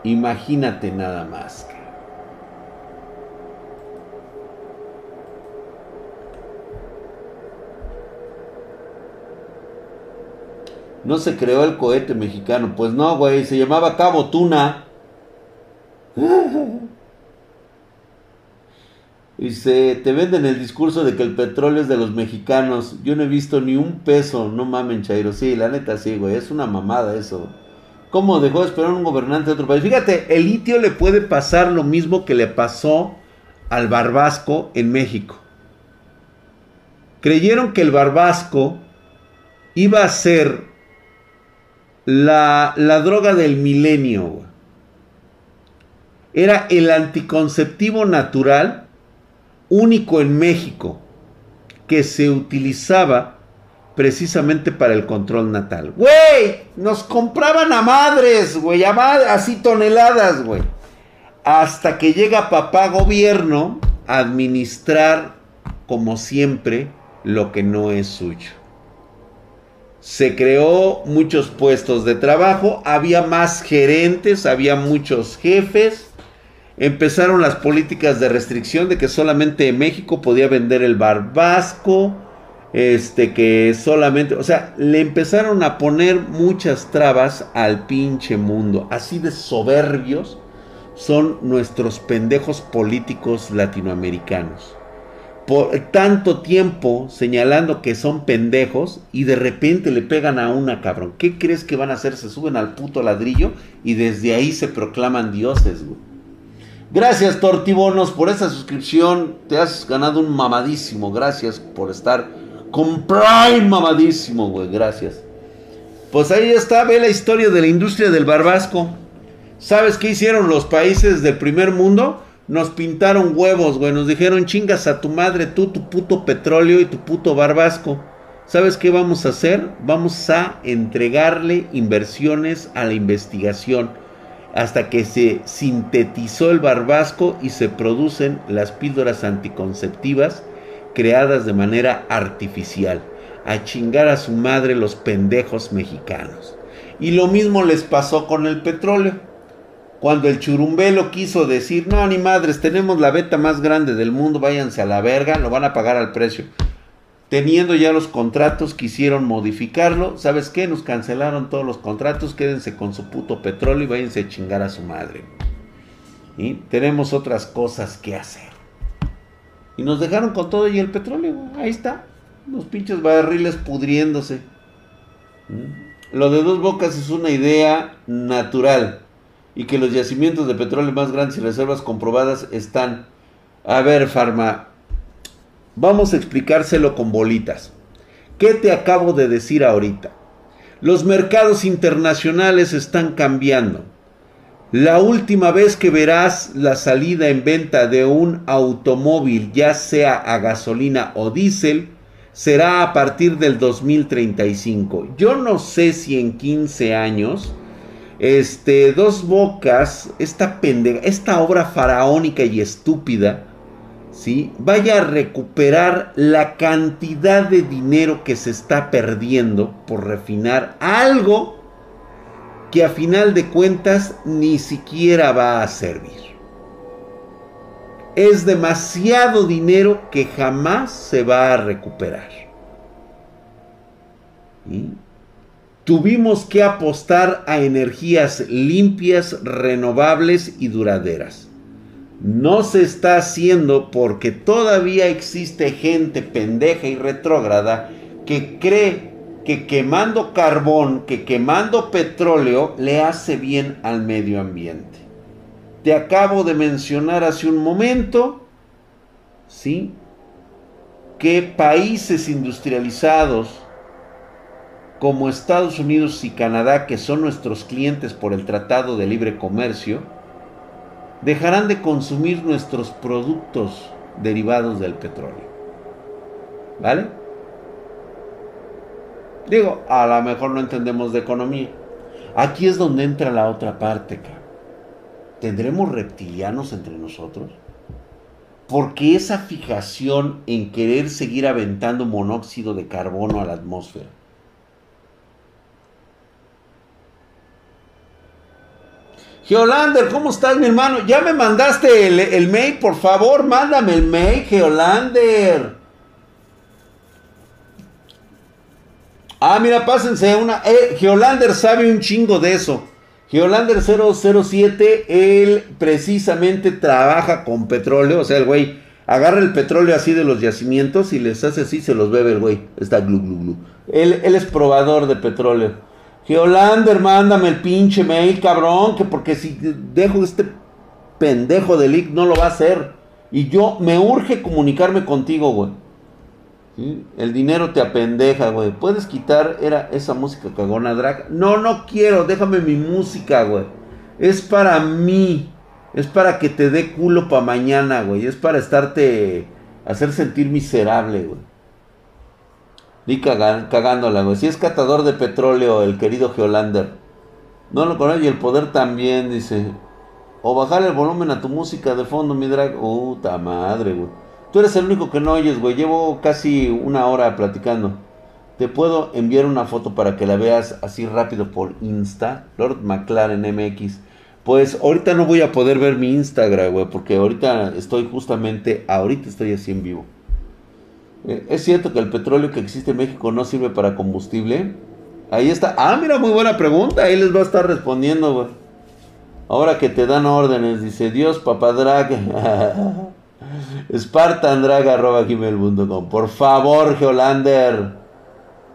Imagínate nada más. No se creó el cohete mexicano. Pues no, güey. Se llamaba Cabo Tuna. (laughs) Y se te venden el discurso de que el petróleo es de los mexicanos. Yo no he visto ni un peso, no mamen, Chairo. Sí, la neta sí, güey. Es una mamada eso. ¿Cómo dejó de esperar un gobernante de otro país? Fíjate, el litio le puede pasar lo mismo que le pasó al barbasco en México. Creyeron que el barbasco iba a ser la, la droga del milenio. Era el anticonceptivo natural único en México que se utilizaba precisamente para el control natal. Güey, nos compraban a madres, güey, así toneladas, güey. Hasta que llega papá gobierno a administrar, como siempre, lo que no es suyo. Se creó muchos puestos de trabajo, había más gerentes, había muchos jefes Empezaron las políticas de restricción de que solamente México podía vender el barbasco. Este que solamente, o sea, le empezaron a poner muchas trabas al pinche mundo. Así de soberbios son nuestros pendejos políticos latinoamericanos por tanto tiempo señalando que son pendejos y de repente le pegan a una cabrón. ¿Qué crees que van a hacer? Se suben al puto ladrillo y desde ahí se proclaman dioses, güey. Gracias, Tortibonos, por esa suscripción. Te has ganado un mamadísimo. Gracias por estar con Prime mamadísimo, güey. Gracias. Pues ahí está, ve la historia de la industria del barbasco. ¿Sabes qué hicieron los países del primer mundo? Nos pintaron huevos, güey. Nos dijeron chingas a tu madre, tú, tu puto petróleo y tu puto barbasco. ¿Sabes qué vamos a hacer? Vamos a entregarle inversiones a la investigación hasta que se sintetizó el barbasco y se producen las píldoras anticonceptivas creadas de manera artificial. A chingar a su madre los pendejos mexicanos. Y lo mismo les pasó con el petróleo. Cuando el churumbelo quiso decir, no, ni madres, tenemos la beta más grande del mundo, váyanse a la verga, lo van a pagar al precio. Teniendo ya los contratos, quisieron modificarlo. ¿Sabes qué? Nos cancelaron todos los contratos, quédense con su puto petróleo y váyanse a chingar a su madre. Y tenemos otras cosas que hacer. Y nos dejaron con todo y el petróleo, ahí está. Los pinches barriles pudriéndose. ¿Mm? Lo de dos bocas es una idea natural y que los yacimientos de petróleo más grandes y reservas comprobadas están. A ver, Farma, vamos a explicárselo con bolitas. ¿Qué te acabo de decir ahorita? Los mercados internacionales están cambiando. La última vez que verás la salida en venta de un automóvil, ya sea a gasolina o diésel, será a partir del 2035. Yo no sé si en 15 años este, Dos Bocas, esta pendeja, esta obra faraónica y estúpida, ¿sí? Vaya a recuperar la cantidad de dinero que se está perdiendo por refinar algo que a final de cuentas ni siquiera va a servir. Es demasiado dinero que jamás se va a recuperar. ¿Sí? Tuvimos que apostar a energías limpias, renovables y duraderas. No se está haciendo porque todavía existe gente pendeja y retrógrada que cree que quemando carbón, que quemando petróleo le hace bien al medio ambiente. Te acabo de mencionar hace un momento, ¿sí? Que países industrializados como Estados Unidos y Canadá, que son nuestros clientes por el Tratado de Libre Comercio, dejarán de consumir nuestros productos derivados del petróleo. ¿Vale? Digo, a lo mejor no entendemos de economía. Aquí es donde entra la otra parte, ¿Tendremos reptilianos entre nosotros? Porque esa fijación en querer seguir aventando monóxido de carbono a la atmósfera Geolander, ¿cómo estás, mi hermano? Ya me mandaste el, mail, por favor, mándame el mail, Geolander. Ah, mira, pásense una. Eh, Geolander sabe un chingo de eso. Geolander 007, él precisamente trabaja con petróleo. O sea, el güey agarra el petróleo así de los yacimientos y les hace así, se los bebe el güey. Está glu, glu, glu. Él, él es probador de petróleo. Geolander, mándame el pinche mail, cabrón, que porque si dejo este pendejo de leak no lo va a hacer. Y yo me urge comunicarme contigo, güey. El dinero te apendeja, güey. ¿Puedes quitar era esa música cagona drag? No, no quiero, déjame mi música, güey. Es para mí. Es para que te dé culo para mañana, güey. Es para estarte hacer sentir miserable, güey. Di cagándola, güey. Si es catador de petróleo, el querido Geolander. No lo conoce y el poder también, dice. O bajar el volumen a tu música de fondo, mi drag. Puta madre, güey. Tú eres el único que no oyes, güey. Llevo casi una hora platicando. Te puedo enviar una foto para que la veas así rápido por Insta. Lord McLaren MX. Pues ahorita no voy a poder ver mi Instagram, güey, porque ahorita estoy justamente, ahorita estoy así en vivo. Eh, ¿Es cierto que el petróleo que existe en México no sirve para combustible? Ahí está. Ah, mira, muy buena pregunta. Ahí les va a estar respondiendo, güey. Ahora que te dan órdenes, dice Dios, papá drag. (laughs) Gmail.com. Por favor, Geolander.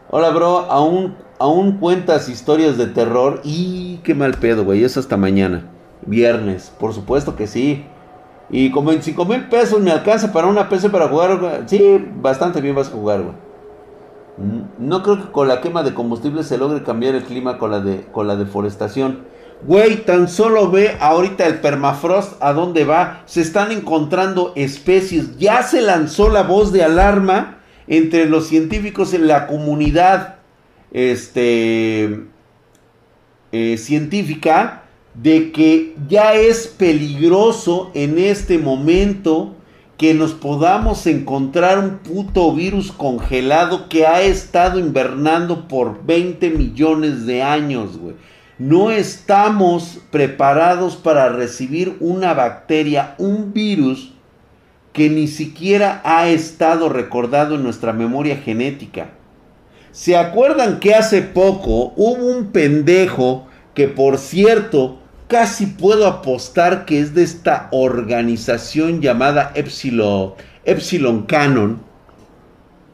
Hola, bro. ¿Aún, ¿Aún cuentas historias de terror? Y qué mal pedo, güey. Es hasta mañana. Viernes. Por supuesto que sí. Y con 25 mil pesos me alcanza para una PC para jugar. Sí, bastante bien vas a jugar, güey. Mm, no creo que con la quema de combustible se logre cambiar el clima con la, con la deforestación. Güey, tan solo ve ahorita el permafrost a dónde va. Se están encontrando especies. Ya se lanzó la voz de alarma entre los científicos en la comunidad este, eh, científica de que ya es peligroso en este momento que nos podamos encontrar un puto virus congelado que ha estado invernando por 20 millones de años, güey. No estamos preparados para recibir una bacteria, un virus que ni siquiera ha estado recordado en nuestra memoria genética. ¿Se acuerdan que hace poco hubo un pendejo que por cierto casi puedo apostar que es de esta organización llamada Epsilon, Canon,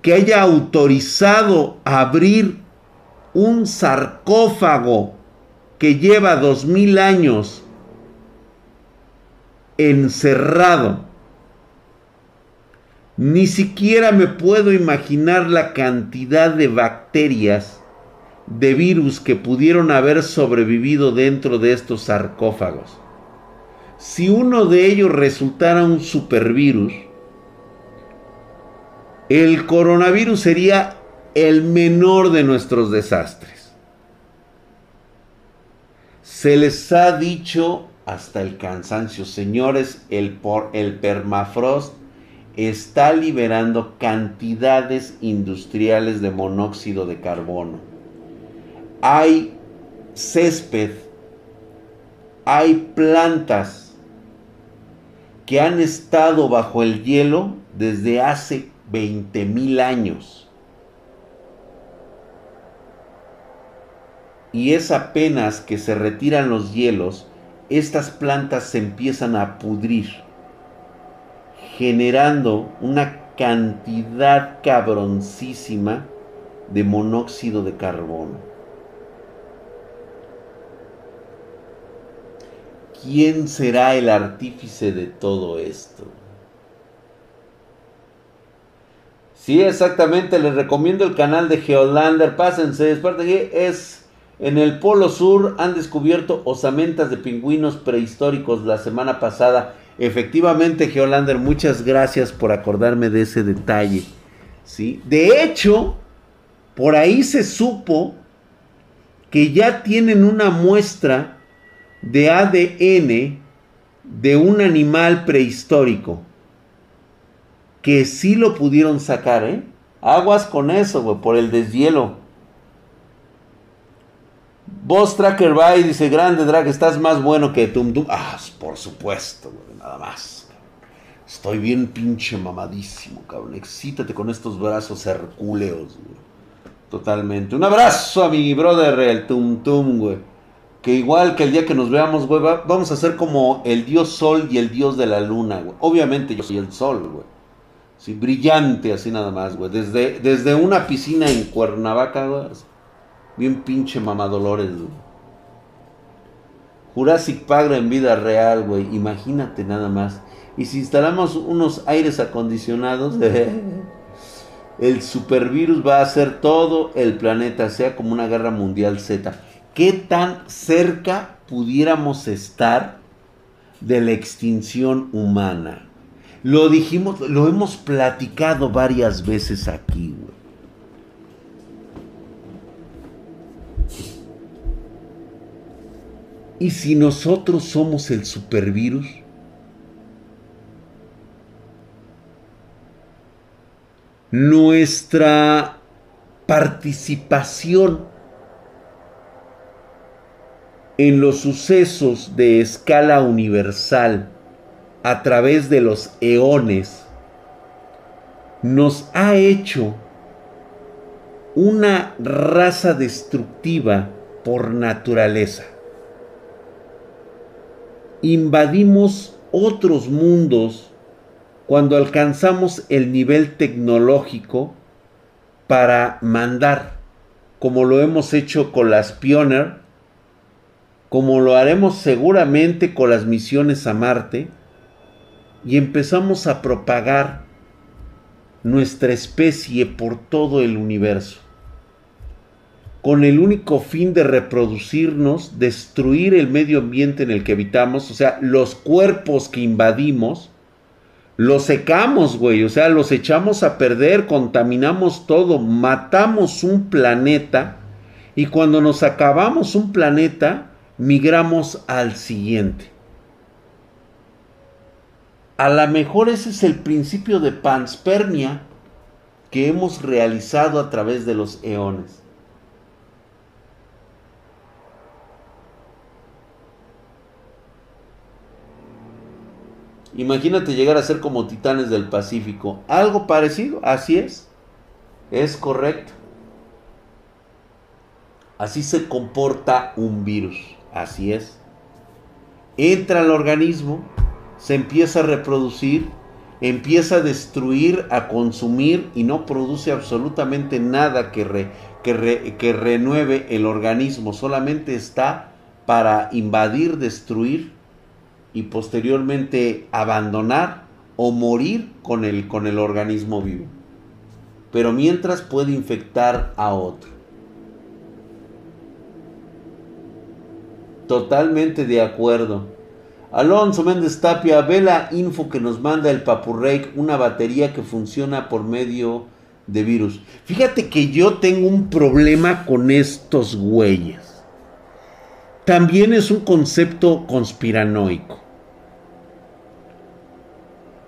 que haya autorizado abrir un sarcófago que lleva dos mil años encerrado. Ni siquiera me puedo imaginar la cantidad de bacterias de virus que pudieron haber sobrevivido dentro de estos sarcófagos. Si uno de ellos resultara un supervirus, el coronavirus sería el menor de nuestros desastres. Se les ha dicho hasta el cansancio, señores, el, el permafrost está liberando cantidades industriales de monóxido de carbono hay césped, hay plantas que han estado bajo el hielo desde hace 20 mil años. Y es apenas que se retiran los hielos, estas plantas se empiezan a pudrir, generando una cantidad cabroncísima de monóxido de carbono. ¿Quién será el artífice de todo esto? Sí, exactamente. Les recomiendo el canal de Geolander. Pásense. Es en el Polo Sur. Han descubierto osamentas de pingüinos prehistóricos la semana pasada. Efectivamente, Geolander, muchas gracias por acordarme de ese detalle. ¿sí? De hecho, por ahí se supo que ya tienen una muestra de ADN de un animal prehistórico. Que sí lo pudieron sacar, ¿eh? Aguas con eso, güey, por el deshielo. Boss Tracker by dice, grande drag, estás más bueno que Tum Tum. Ah, por supuesto, güey, nada más. Estoy bien pinche mamadísimo, cabrón. Excítate con estos brazos hercúleos, güey. Totalmente. Un abrazo a mi brother, el Tum Tum, güey que igual que el día que nos veamos, güey, vamos a ser como el dios sol y el dios de la luna, güey. Obviamente yo soy el sol, güey. Sí, brillante así nada más, güey. Desde, desde una piscina en Cuernavaca, güey. Bien pinche mamadolores, güey. Jurassic Park en vida real, güey. Imagínate nada más. Y si instalamos unos aires acondicionados, (laughs) el supervirus va a hacer todo el planeta, sea como una guerra mundial Z qué tan cerca pudiéramos estar de la extinción humana. Lo dijimos, lo hemos platicado varias veces aquí. ¿Y si nosotros somos el supervirus? Nuestra participación en los sucesos de escala universal a través de los eones nos ha hecho una raza destructiva por naturaleza. Invadimos otros mundos cuando alcanzamos el nivel tecnológico para mandar, como lo hemos hecho con las Pioneer, como lo haremos seguramente con las misiones a Marte, y empezamos a propagar nuestra especie por todo el universo con el único fin de reproducirnos, destruir el medio ambiente en el que habitamos, o sea, los cuerpos que invadimos, los secamos, güey, o sea, los echamos a perder, contaminamos todo, matamos un planeta y cuando nos acabamos un planeta, migramos al siguiente. A lo mejor ese es el principio de panspermia que hemos realizado a través de los eones. Imagínate llegar a ser como titanes del Pacífico. Algo parecido, así es. Es correcto. Así se comporta un virus. Así es. Entra al organismo, se empieza a reproducir, empieza a destruir, a consumir y no produce absolutamente nada que, que, que renueve el organismo. Solamente está para invadir, destruir y posteriormente abandonar o morir con el, con el organismo vivo. Pero mientras puede infectar a otro. Totalmente de acuerdo. Alonso Méndez Tapia, ve la info que nos manda el Papurrey, una batería que funciona por medio de virus. Fíjate que yo tengo un problema con estos güeyes también es un concepto conspiranoico.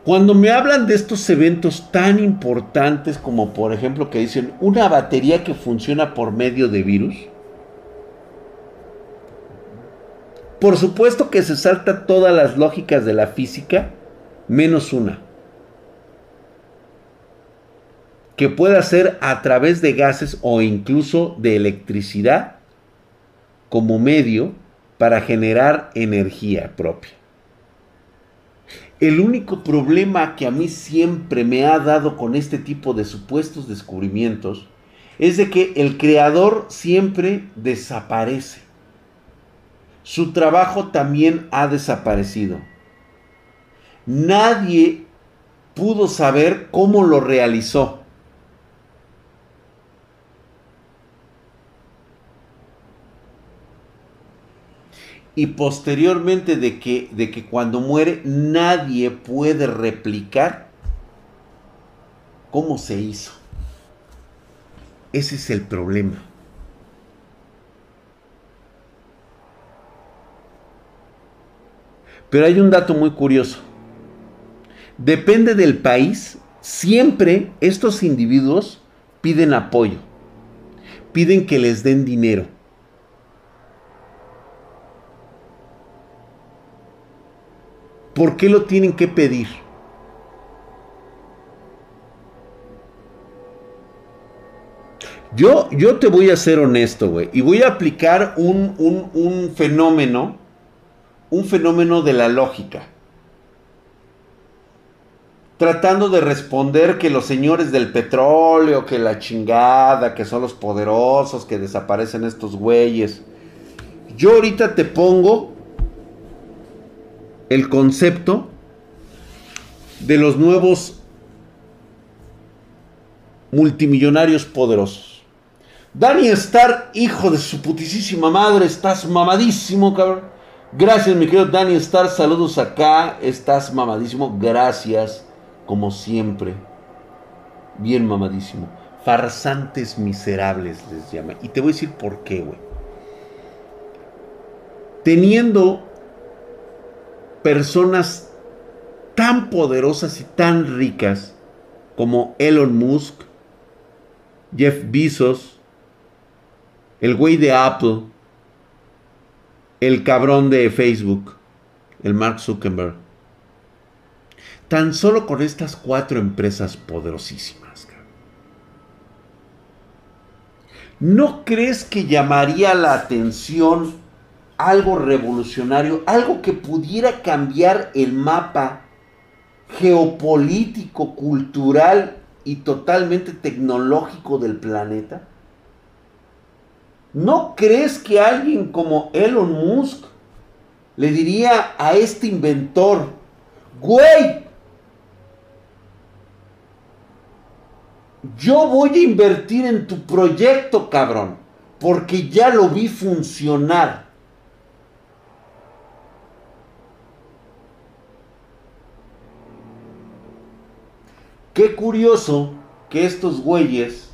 Cuando me hablan de estos eventos tan importantes como por ejemplo que dicen una batería que funciona por medio de virus, por supuesto que se salta todas las lógicas de la física, menos una. Que pueda ser a través de gases o incluso de electricidad como medio para generar energía propia. El único problema que a mí siempre me ha dado con este tipo de supuestos descubrimientos es de que el creador siempre desaparece. Su trabajo también ha desaparecido. Nadie pudo saber cómo lo realizó. y posteriormente de que, de que cuando muere nadie puede replicar cómo se hizo. Ese es el problema. Pero hay un dato muy curioso. Depende del país, siempre estos individuos piden apoyo, piden que les den dinero ¿Por qué lo tienen que pedir? Yo, yo te voy a ser honesto, güey. Y voy a aplicar un, un fenómeno. Un fenómeno de la lógica. Tratando de responder que los señores del petróleo, que la chingada, que son los poderosos, que desaparecen estos güeyes. Yo ahorita te pongo el concepto de los nuevos multimillonarios poderosos. Danny Star, hijo de su putísima madre, estás mamadísimo, cabrón. Gracias, mi querido Danny Star, saludos acá, estás mamadísimo, gracias, como siempre. Bien mamadísimo. Farsantes miserables les llama. Y te voy a decir por qué, güey. Teniendo personas tan poderosas y tan ricas como Elon Musk, Jeff Bezos, el güey de Apple, el cabrón de Facebook, el Mark Zuckerberg. Tan solo con estas cuatro empresas poderosísimas. ¿No crees que llamaría la atención algo revolucionario, algo que pudiera cambiar el mapa geopolítico, cultural y totalmente tecnológico del planeta? ¿No crees que alguien como Elon Musk le diría a este inventor, güey, yo voy a invertir en tu proyecto, cabrón, porque ya lo vi funcionar. Qué curioso que estos güeyes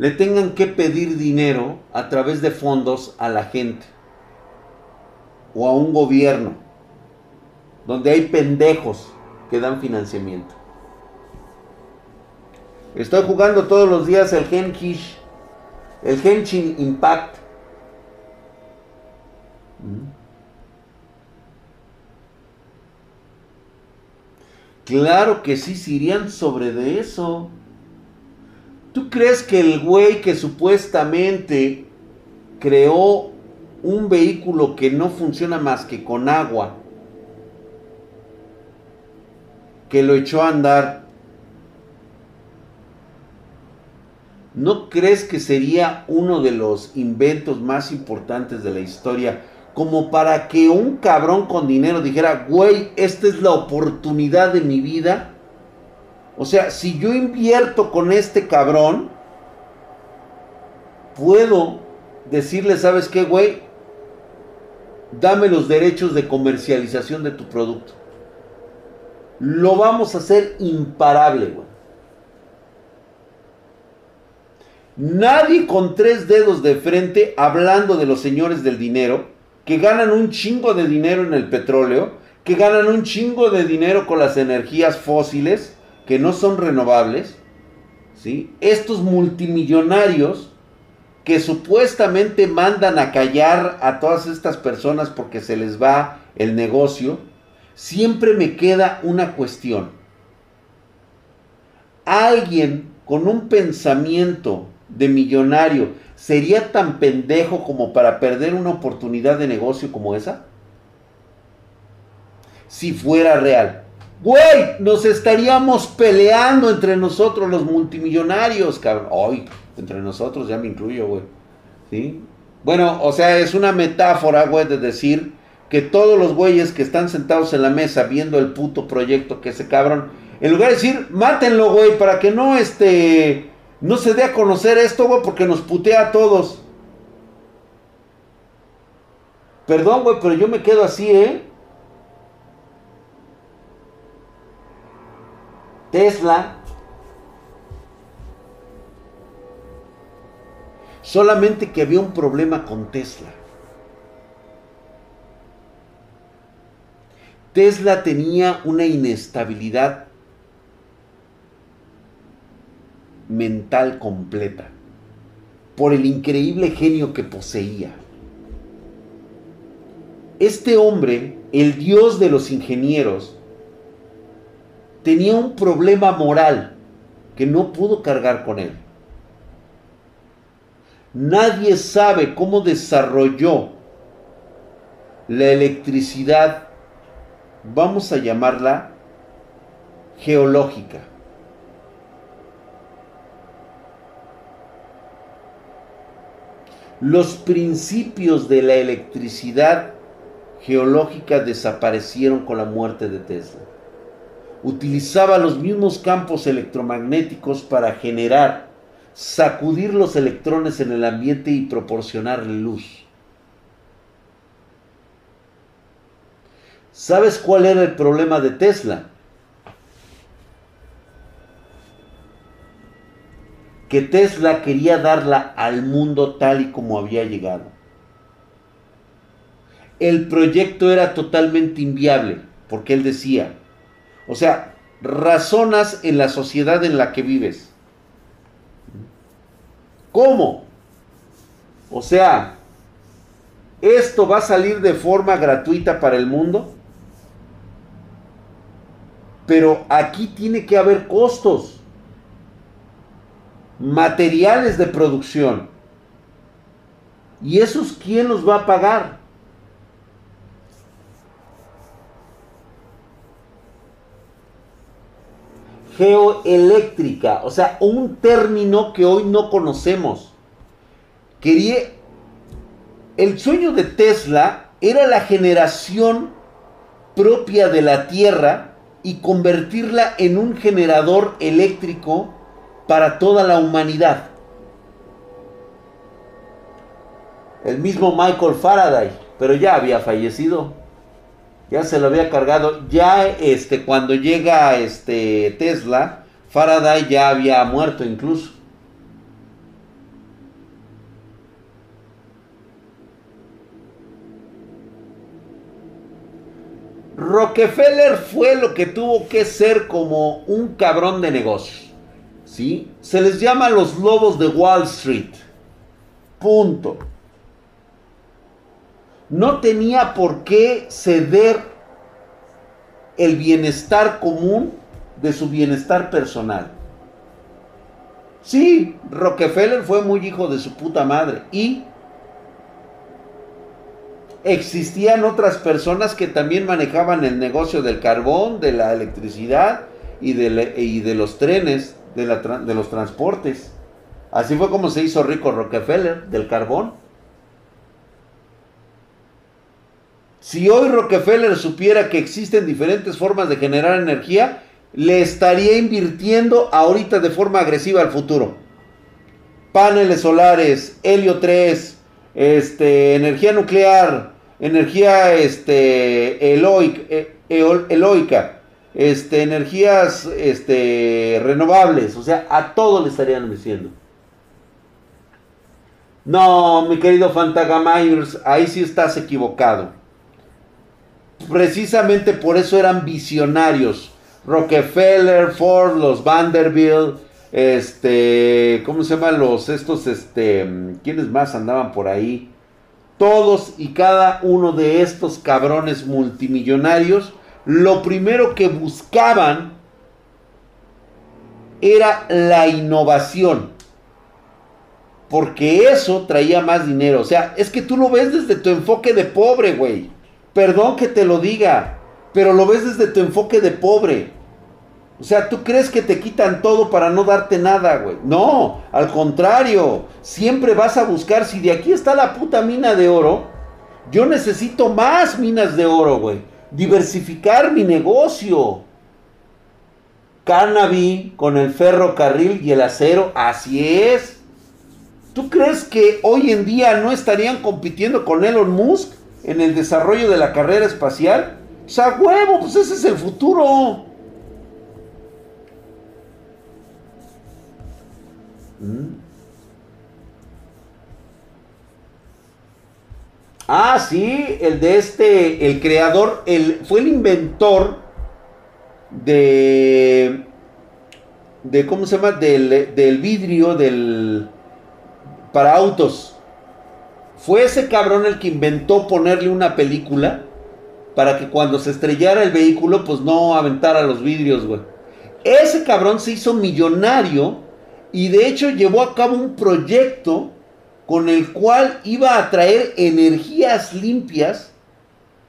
le tengan que pedir dinero a través de fondos a la gente o a un gobierno donde hay pendejos que dan financiamiento. Estoy jugando todos los días el Genkish, el Genshin Impact. Claro que sí, se irían sobre de eso. ¿Tú crees que el güey que supuestamente creó un vehículo que no funciona más que con agua, que lo echó a andar, ¿no crees que sería uno de los inventos más importantes de la historia? Como para que un cabrón con dinero dijera, güey, esta es la oportunidad de mi vida o sea, si yo invierto con este cabrón, puedo decirle, ¿sabes qué, güey? Dame los derechos de comercialización de tu producto. Lo vamos a hacer imparable, güey. Nadie con tres dedos de frente hablando de los señores del dinero, que ganan un chingo de dinero en el petróleo, que ganan un chingo de dinero con las energías fósiles, que no son renovables, ¿sí? estos multimillonarios que supuestamente mandan a callar a todas estas personas porque se les va el negocio, siempre me queda una cuestión. ¿Alguien con un pensamiento de millonario sería tan pendejo como para perder una oportunidad de negocio como esa? Si fuera real. Güey, nos estaríamos peleando entre nosotros los multimillonarios, cabrón. Hoy, entre nosotros ya me incluyo, güey. ¿Sí? Bueno, o sea, es una metáfora, güey, de decir que todos los güeyes que están sentados en la mesa viendo el puto proyecto que ese cabrón, en lugar de decir, mátenlo, güey, para que no, este, no se dé a conocer esto, güey, porque nos putea a todos. Perdón, güey, pero yo me quedo así, ¿eh? Tesla solamente que había un problema con Tesla. Tesla tenía una inestabilidad mental completa por el increíble genio que poseía. Este hombre, el dios de los ingenieros, tenía un problema moral que no pudo cargar con él. Nadie sabe cómo desarrolló la electricidad, vamos a llamarla geológica. Los principios de la electricidad geológica desaparecieron con la muerte de Tesla utilizaba los mismos campos electromagnéticos para generar, sacudir los electrones en el ambiente y proporcionarle luz. ¿Sabes cuál era el problema de Tesla? Que Tesla quería darla al mundo tal y como había llegado. El proyecto era totalmente inviable, porque él decía, o sea, razonas en la sociedad en la que vives. ¿Cómo? O sea, ¿Esto va a salir de forma gratuita para el mundo? Pero aquí tiene que haber costos, materiales de producción. ¿Y esos quién los va a pagar? Geoeléctrica, o sea, un término que hoy no conocemos. Quería, el sueño de Tesla era la generación propia de la Tierra y convertirla en un generador eléctrico para toda la humanidad. El mismo Michael Faraday, pero ya había fallecido. Ya se lo había cargado. Ya este cuando llega este Tesla, Faraday ya había muerto incluso. Rockefeller fue lo que tuvo que ser como un cabrón de negocios. ¿Sí? Se les llama los lobos de Wall Street. Punto. No tenía por qué ceder el bienestar común de su bienestar personal. Sí, Rockefeller fue muy hijo de su puta madre. Y existían otras personas que también manejaban el negocio del carbón, de la electricidad y de, los trenes, de los transportes. Así fue como se hizo rico Rockefeller, del carbón. Si hoy Rockefeller supiera que existen diferentes formas de generar energía, le estaría invirtiendo ahorita de forma agresiva al futuro. Paneles solares, helio 3, este, energía nuclear, energía este, e, eloica, este, energías este, renovables, o sea, a todo le estarían diciendo. No, mi querido Fantagamires, ahí sí estás equivocado. Precisamente por eso eran visionarios. Rockefeller, Ford, los Vanderbilt, este, ¿cómo se llaman los estos, este, quiénes más andaban por ahí? Todos y cada uno de estos cabrones multimillonarios, lo primero que buscaban era la innovación. Porque eso traía más dinero. O sea, es que tú lo ves desde tu enfoque de pobre, güey. Perdón que te lo diga, pero lo ves desde tu enfoque de pobre. O sea, tú crees que te quitan todo para no darte nada, güey. No, al contrario. Siempre vas a buscar, si de aquí está la puta mina de oro, yo necesito más minas de oro, güey. Diversificar mi negocio. Cannabis con el ferrocarril y el acero, así es. ¿Tú crees que hoy en día no estarían compitiendo con Elon Musk en el desarrollo de la carrera espacial? O sea, huevo, pues ese es el futuro. Mm. Ah, sí, el de este, el creador, el, fue el inventor de, de ¿cómo se llama? Del, del vidrio del, para autos. Fue ese cabrón el que inventó ponerle una película para que cuando se estrellara el vehículo, pues no aventara los vidrios, güey. Ese cabrón se hizo millonario y de hecho llevó a cabo un proyecto con el cual iba a traer energías limpias,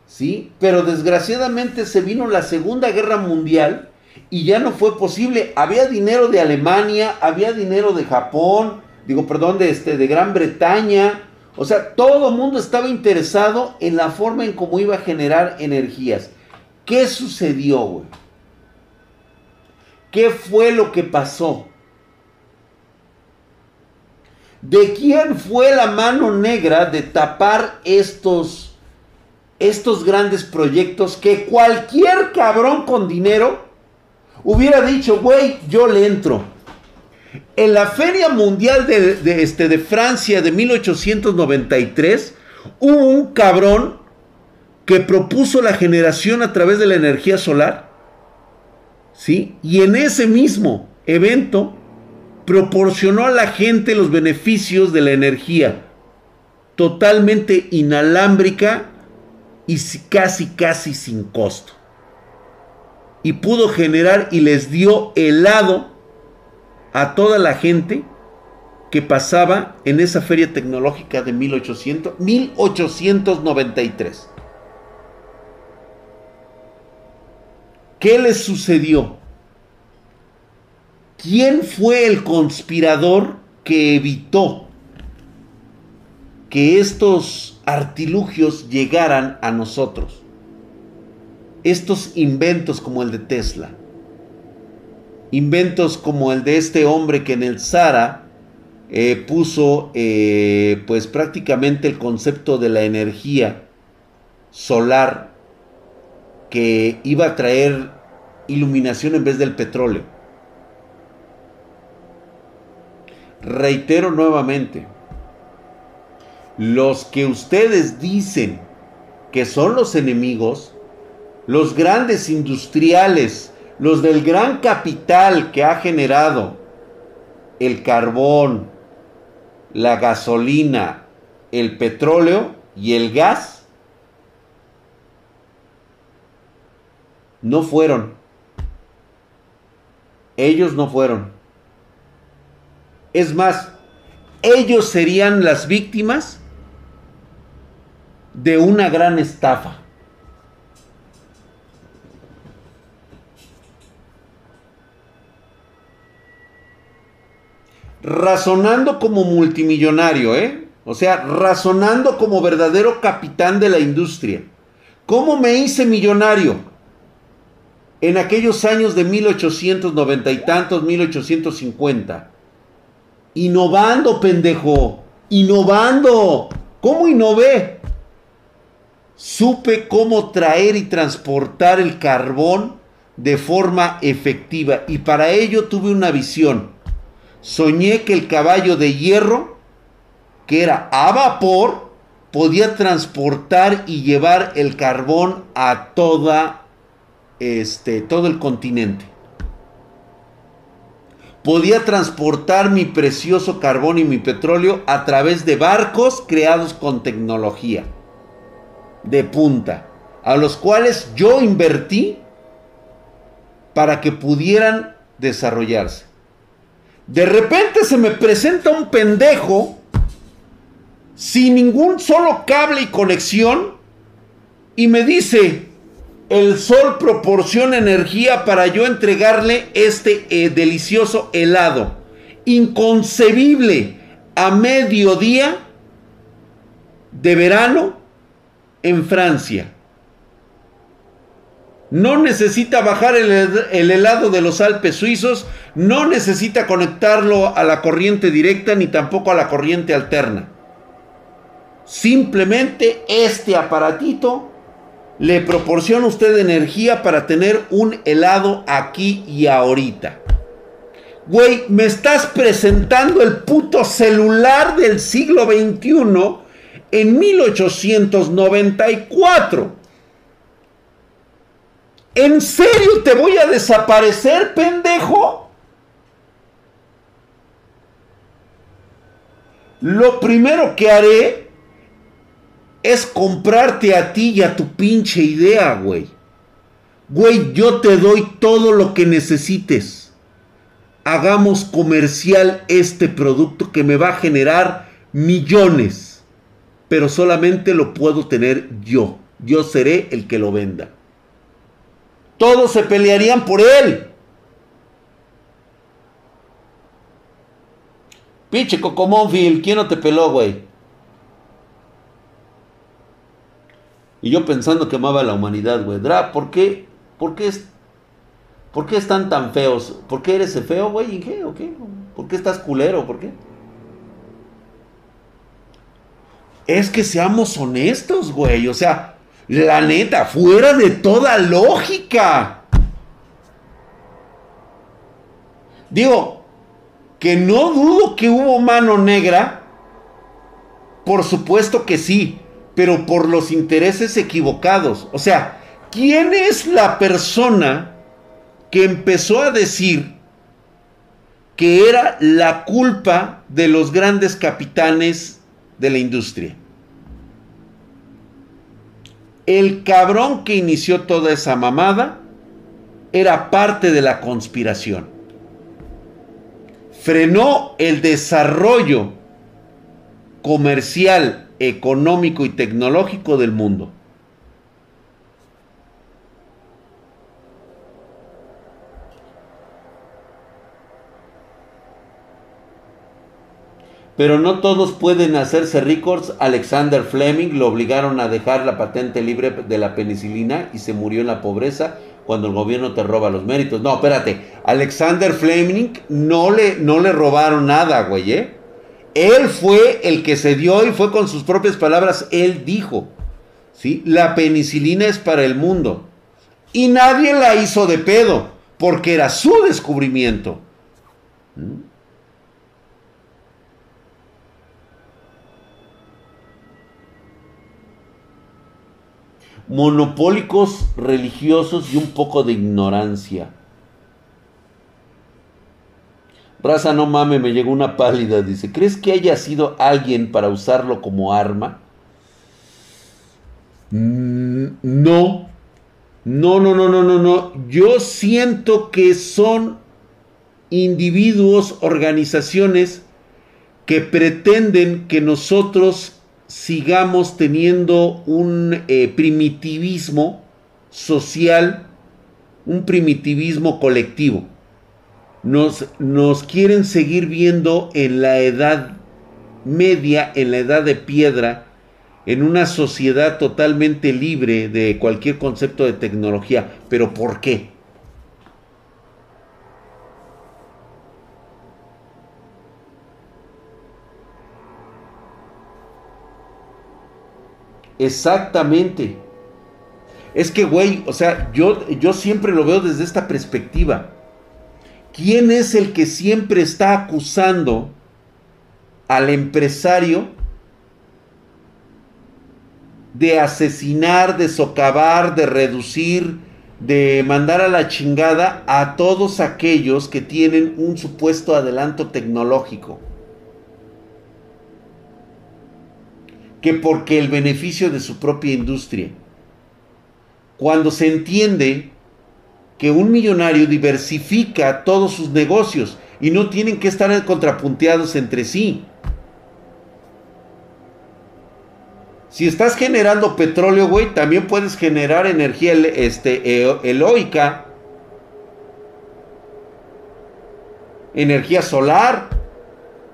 ¿sí? Pero desgraciadamente se vino la Segunda Guerra Mundial y ya no fue posible. Había dinero de Alemania, había dinero de Japón, digo, perdón, de, este, de Gran Bretaña. O sea, todo el mundo estaba interesado en la forma en cómo iba a generar energías. ¿Qué sucedió, güey? ¿Qué fue lo que pasó? ¿De quién fue la mano negra de tapar estos, estos grandes proyectos que cualquier cabrón con dinero hubiera dicho, güey, yo le entro? En la Feria Mundial de, este, de Francia de 1893 hubo un cabrón que propuso la generación a través de la energía solar. ¿Sí? Y en ese mismo evento proporcionó a la gente los beneficios de la energía. totalmente inalámbrica y casi, casi sin costo. Y pudo generar y les dio helado a toda la gente que pasaba en esa feria tecnológica de 1800, 1893. ¿Qué les sucedió? ¿Quién fue el conspirador que evitó que estos artilugios llegaran a nosotros? Estos inventos como el de Tesla. Inventos como el de este hombre que en el Zara eh, puso eh, pues prácticamente el concepto de la energía solar que iba a traer iluminación en vez del petróleo. Reitero nuevamente, los que ustedes dicen que son los enemigos, los grandes industriales, los del gran capital que ha generado el carbón, la gasolina, el petróleo y el gas, no fueron. Ellos no fueron. Es más, ellos serían las víctimas de una gran estafa. Razonando como multimillonario, ¿eh? O sea, razonando como verdadero capitán de la industria. ¿Cómo me hice millonario? en aquellos años de 1890 y tantos, 1850. Innovando, pendejo. Innovando. ¿Cómo innové? Supe cómo traer y transportar el carbón de forma efectiva y para ello tuve una visión. Soñé que el caballo de hierro, que era a vapor, podía transportar y llevar el carbón a toda este, todo el continente. Podía transportar mi precioso carbón y mi petróleo a través de barcos creados con tecnología de punta, a los cuales yo invertí para que pudieran desarrollarse. De repente se me presenta un pendejo sin ningún solo cable y conexión y me dice, el sol proporciona energía para yo entregarle este eh, delicioso helado. Inconcebible a mediodía de verano en Francia. No necesita bajar el, el, helado de los Alpes suizos, no necesita conectarlo a la corriente directa ni tampoco a la corriente alterna. Simplemente este aparatito le proporciona usted energía para tener un helado aquí y ahorita. Güey, me estás presentando el puto celular del siglo XXI en 1894. ¿En serio te voy a desaparecer, pendejo? Lo primero que haré es comprarte a ti y a tu pinche idea, güey. Güey, yo te doy todo lo que necesites. Hagamos comercial este producto que me va a generar millones. Pero solamente lo puedo tener yo. Yo seré el que lo venda. Todos se pelearían por él. Pinche Cocomónville, ¿quién no te peló, güey? Y yo pensando que amaba a la humanidad, güey. Dra, ¿por qué? ¿Por qué, es, ¿Por qué están tan feos? ¿Por qué eres feo, güey? ¿Qué? ¿O qué? ¿Por qué estás culero? ¿Por qué? Es que seamos honestos, güey. O sea, la neta, fuera de toda lógica. Digo, que no dudo que hubo mano negra. Por supuesto que sí pero por los intereses equivocados. O sea, ¿quién es la persona que empezó a decir que era la culpa de los grandes capitanes de la industria? El cabrón que inició toda esa mamada era parte de la conspiración. Frenó el desarrollo comercial, económico y tecnológico del mundo. Pero no todos pueden hacerse ricos. Alexander Fleming lo obligaron a dejar la patente libre de la penicilina y se murió en la pobreza cuando el gobierno te roba los méritos. No, espérate. Alexander Fleming no le, no le robaron nada, güey, ¿eh? Él fue el que se dio y fue con sus propias palabras, él dijo, ¿sí? La penicilina es para el mundo. Y nadie la hizo de pedo, porque era su descubrimiento. ¿Mm? Monopólicos religiosos y un poco de ignorancia. Raza, no mame, me llegó una pálida. Dice, ¿crees que haya sido alguien para usarlo como arma? Mm, no. No, no, no, no, no, no. Yo siento que son individuos, organizaciones que pretenden que nosotros sigamos teniendo un eh, primitivismo social, un primitivismo colectivo. Nos, nos quieren seguir viendo en la edad media, en la edad de piedra, en una sociedad totalmente libre de cualquier concepto de tecnología. ¿Pero por qué? Exactamente. Es que, güey, o sea, yo, yo siempre lo veo desde esta perspectiva. ¿Quién es el que siempre está acusando al empresario de asesinar, de socavar, de reducir, de mandar a la chingada a todos aquellos que tienen un supuesto adelanto tecnológico? Que porque el beneficio de su propia industria. Cuando se entiende que un millonario diversifica todos sus negocios y no tienen que estar contrapunteados entre sí. Si estás generando petróleo, güey, también puedes generar energía este, eloica. Energía solar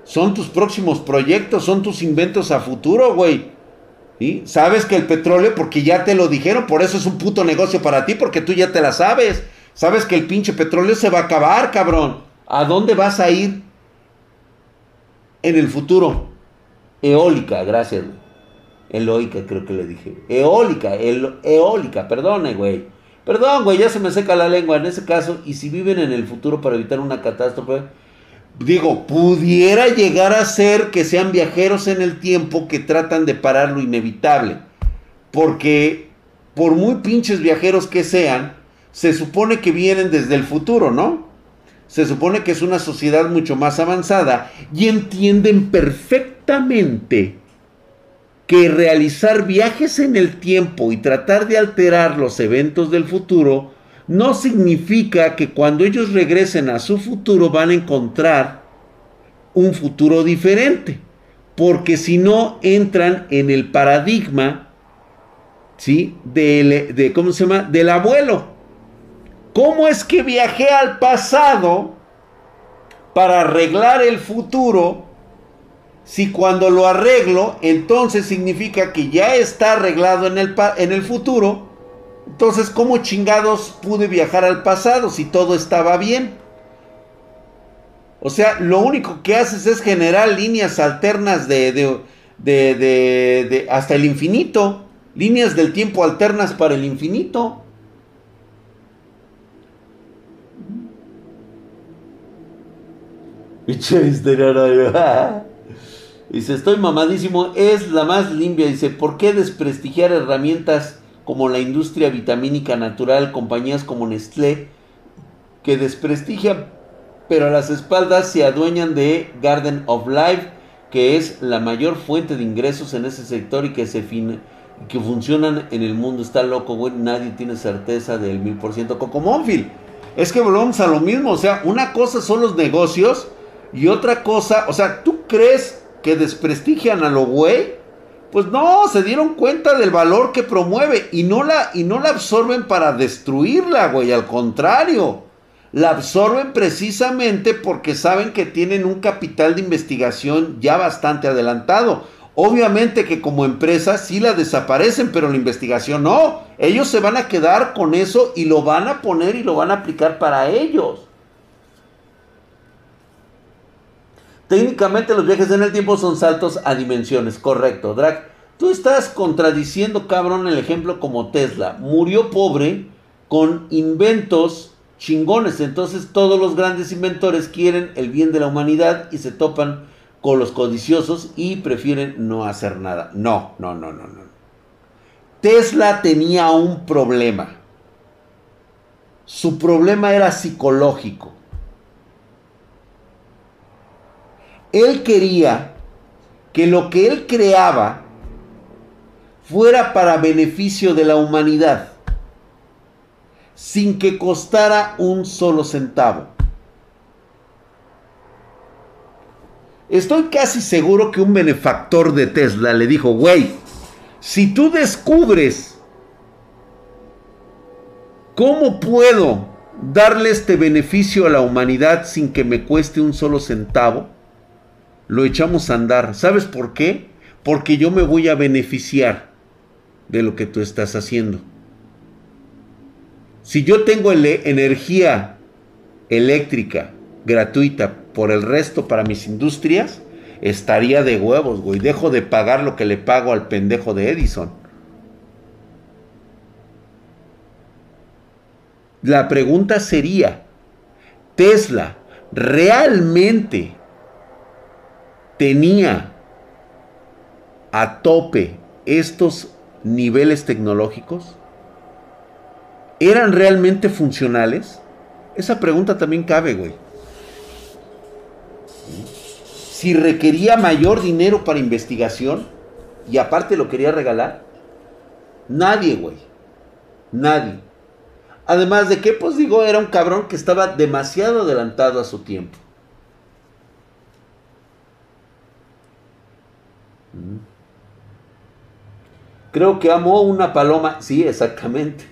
son tus próximos proyectos, son tus inventos a futuro, güey. ¿Sí? Sabes que el petróleo, porque ya te lo dijeron, por eso es un puto negocio para ti, porque tú ya te la sabes. Sabes que el pinche petróleo se va a acabar, cabrón. ¿A dónde vas a ir en el futuro? Eólica, gracias, güey. Eloica, creo que le dije. Eólica, eólica, perdone, güey. Perdón, güey, ya se me seca la lengua en ese caso. Y si viven en el futuro para evitar una catástrofe, digo, pudiera llegar a ser que sean viajeros en el tiempo que tratan de parar lo inevitable. Porque por muy pinches viajeros que sean, se supone que vienen desde el futuro, ¿no? Se supone que es una sociedad mucho más avanzada y entienden perfectamente que realizar viajes en el tiempo y tratar de alterar los eventos del futuro no significa que cuando ellos regresen a su futuro van a encontrar un futuro diferente. Porque si no entran en el paradigma, ¿sí? Del, de, ¿cómo se llama? Del abuelo. ¿Cómo es que viajé al pasado para arreglar el futuro? Si cuando lo arreglo, entonces significa que ya está arreglado en el, en el futuro entonces, ¿cómo chingados pude viajar al pasado si todo estaba bien? O sea, lo único que haces es generar líneas alternas de, de, de, de, hasta el infinito. Líneas del tiempo alternas para el infinito. (laughs) (laughs) Dice, estoy mamadísimo, es la más limpia. Dice, ¿por qué desprestigiar herramientas como la industria vitamínica natural, compañías como Nestlé, que desprestigian, pero a las espaldas se adueñan de Garden of Life, que es la mayor fuente de ingresos en ese sector y que se que funcionan en el mundo. Está loco, güey. Nadie tiene certeza del mil por ciento. Monfil. Es que volvemos a lo mismo. O sea, una cosa son los negocios y otra cosa, o sea, ¿tú crees que desprestigian a lo güey? Pues no, se dieron cuenta del valor que promueve y no la, y no la absorben para destruirla, güey. Al contrario, la absorben precisamente porque saben que tienen un capital de investigación ya bastante adelantado. Obviamente que como empresa sí la desaparecen, pero la investigación no. Ellos se van a quedar con eso y lo van a poner y lo van a aplicar para ellos. Técnicamente los viajes en el tiempo son saltos a dimensiones, correcto, Drag. Tú estás contradiciendo, cabrón, el ejemplo como Tesla. Murió pobre con inventos chingones. Entonces todos los grandes inventores quieren el bien de la humanidad y se topan con los codiciosos y prefieren no hacer nada. No, no, no, no, no. Tesla tenía un problema. Su problema era psicológico. Él quería que lo que él creaba fuera para beneficio de la humanidad, sin que costara un solo centavo. Estoy casi seguro que un benefactor de Tesla le dijo, güey, si tú descubres cómo puedo darle este beneficio a la humanidad sin que me cueste un solo centavo, lo echamos a andar. ¿Sabes por qué? Porque yo me voy a beneficiar de lo que tú estás haciendo. Si yo tengo energía eléctrica gratuita por el resto para mis industrias, estaría de huevos, güey. Dejo de pagar lo que le pago al pendejo de Edison. La pregunta sería, ¿Tesla realmente tenía a tope estos niveles tecnológicos? ¿Eran realmente funcionales? Esa pregunta también cabe, güey si requería mayor dinero para investigación y aparte lo quería regalar. Nadie, güey. Nadie. Además de que, pues digo, era un cabrón que estaba demasiado adelantado a su tiempo. Creo que amó una paloma. Sí, exactamente.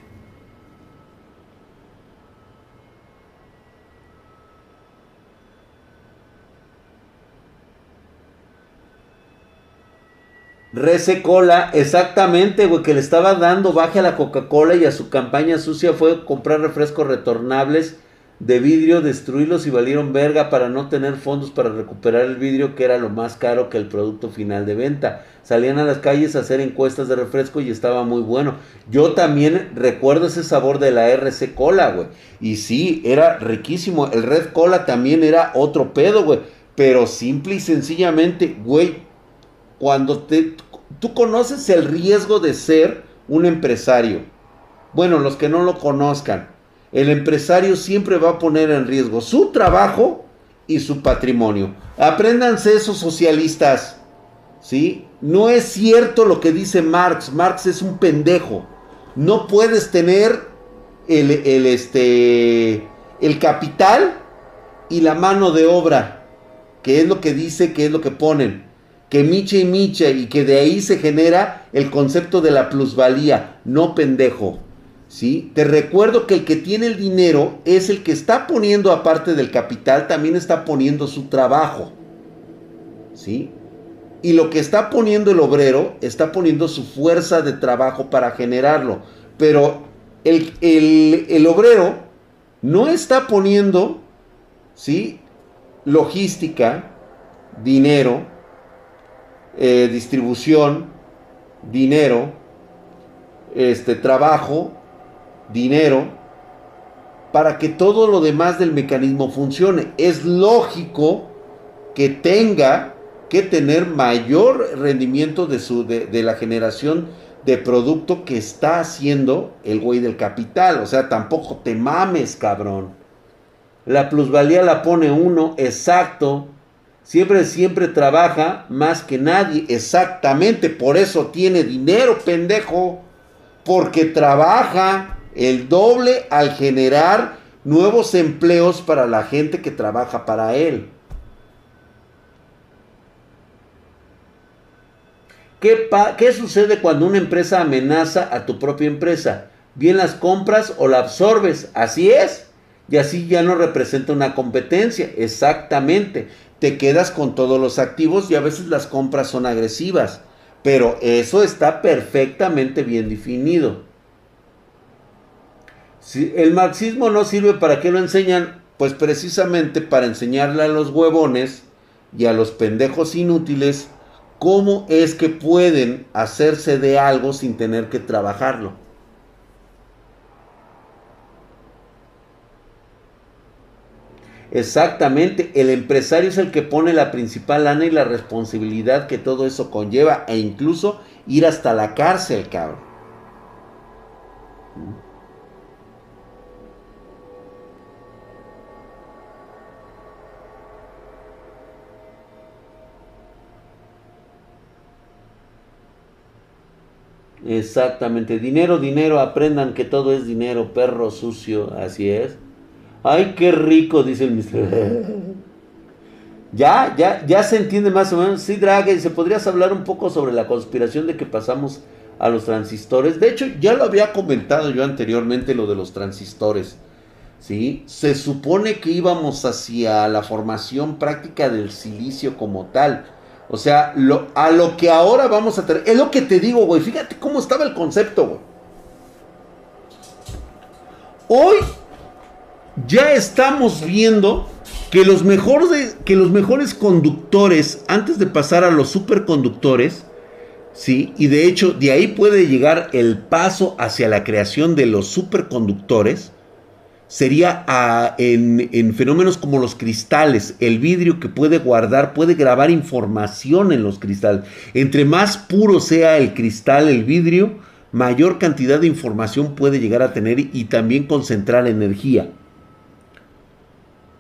Rece Cola, exactamente, güey, que le estaba dando baje a la Coca-Cola y a su campaña sucia fue comprar refrescos retornables de vidrio, destruirlos y valieron verga para no tener fondos para recuperar el vidrio que era lo más caro que el producto final de venta. Salían a las calles a hacer encuestas de refresco y estaba muy bueno. Yo también recuerdo ese sabor de la RC Cola, güey. Y sí, era riquísimo. El Red Cola también era otro pedo, güey. Pero simple y sencillamente, güey, cuando te, tú conoces el riesgo de ser un empresario. Bueno, los que no lo conozcan, el empresario siempre va a poner en riesgo su trabajo y su patrimonio. Apréndanse esos socialistas, ¿sí? No es cierto lo que dice Marx. Marx es un pendejo. No puedes tener el, el, este, el capital y la mano de obra, que es lo que dice, que es lo que ponen que miche y miche y que de ahí se genera el concepto de la plusvalía, no pendejo. Te recuerdo que el que tiene el dinero es el que está poniendo aparte del capital, también está poniendo su trabajo. ¿Sí? Y lo que está poniendo el obrero, está poniendo su fuerza de trabajo para generarlo. Pero el, el obrero no está poniendo, ¿sí? Logística, dinero, eh, distribución, dinero, este, trabajo, dinero, para que todo lo demás del mecanismo funcione. Es lógico que tenga que tener mayor rendimiento de, su, de, la generación de producto que está haciendo el güey del capital. O sea, tampoco te mames, cabrón. La plusvalía la pone uno, exacto. Siempre, siempre trabaja más que nadie. Exactamente, por eso tiene dinero, pendejo. Porque trabaja el doble al generar nuevos empleos para la gente que trabaja para él. ¿Qué, ¿Qué, sucede cuando una empresa amenaza a tu propia empresa? Bien las compras o la absorbes. Así es. Y así ya no representa una competencia. Exactamente. Te quedas con todos los activos y a veces las compras son agresivas. Pero eso está perfectamente bien definido. Si el marxismo no sirve para qué lo enseñan, pues precisamente para enseñarle a los huevones y a los pendejos inútiles cómo es que pueden hacerse de algo sin tener que trabajarlo. Exactamente, el empresario es el que pone la principal lana y la responsabilidad que todo eso conlleva e incluso ir hasta la cárcel, cabrón. Exactamente, dinero, dinero, aprendan que todo es dinero, perro sucio, así es. Ay, qué rico, dice el mister. (laughs) ya, ya, ya se entiende más o menos. Sí, Draghi, ¿se podrías hablar un poco sobre la conspiración de que pasamos a los transistores? De hecho, ya lo había comentado yo anteriormente lo de los transistores. ¿Sí? Se supone que íbamos hacia la formación práctica del silicio como tal o sea, a lo que ahora vamos a tener. Es lo que te digo, güey. Fíjate cómo estaba el concepto, güey. Hoy ya estamos viendo que los, mejores, que los mejores conductores, antes de pasar a los superconductores, ¿sí? Y de hecho, de ahí puede llegar el paso hacia la creación de los superconductores sería ah, en, fenómenos como los cristales, el vidrio que puede guardar, puede grabar información en los cristales. Entre más puro sea el cristal, el vidrio, mayor cantidad de información puede llegar a tener y también concentrar energía.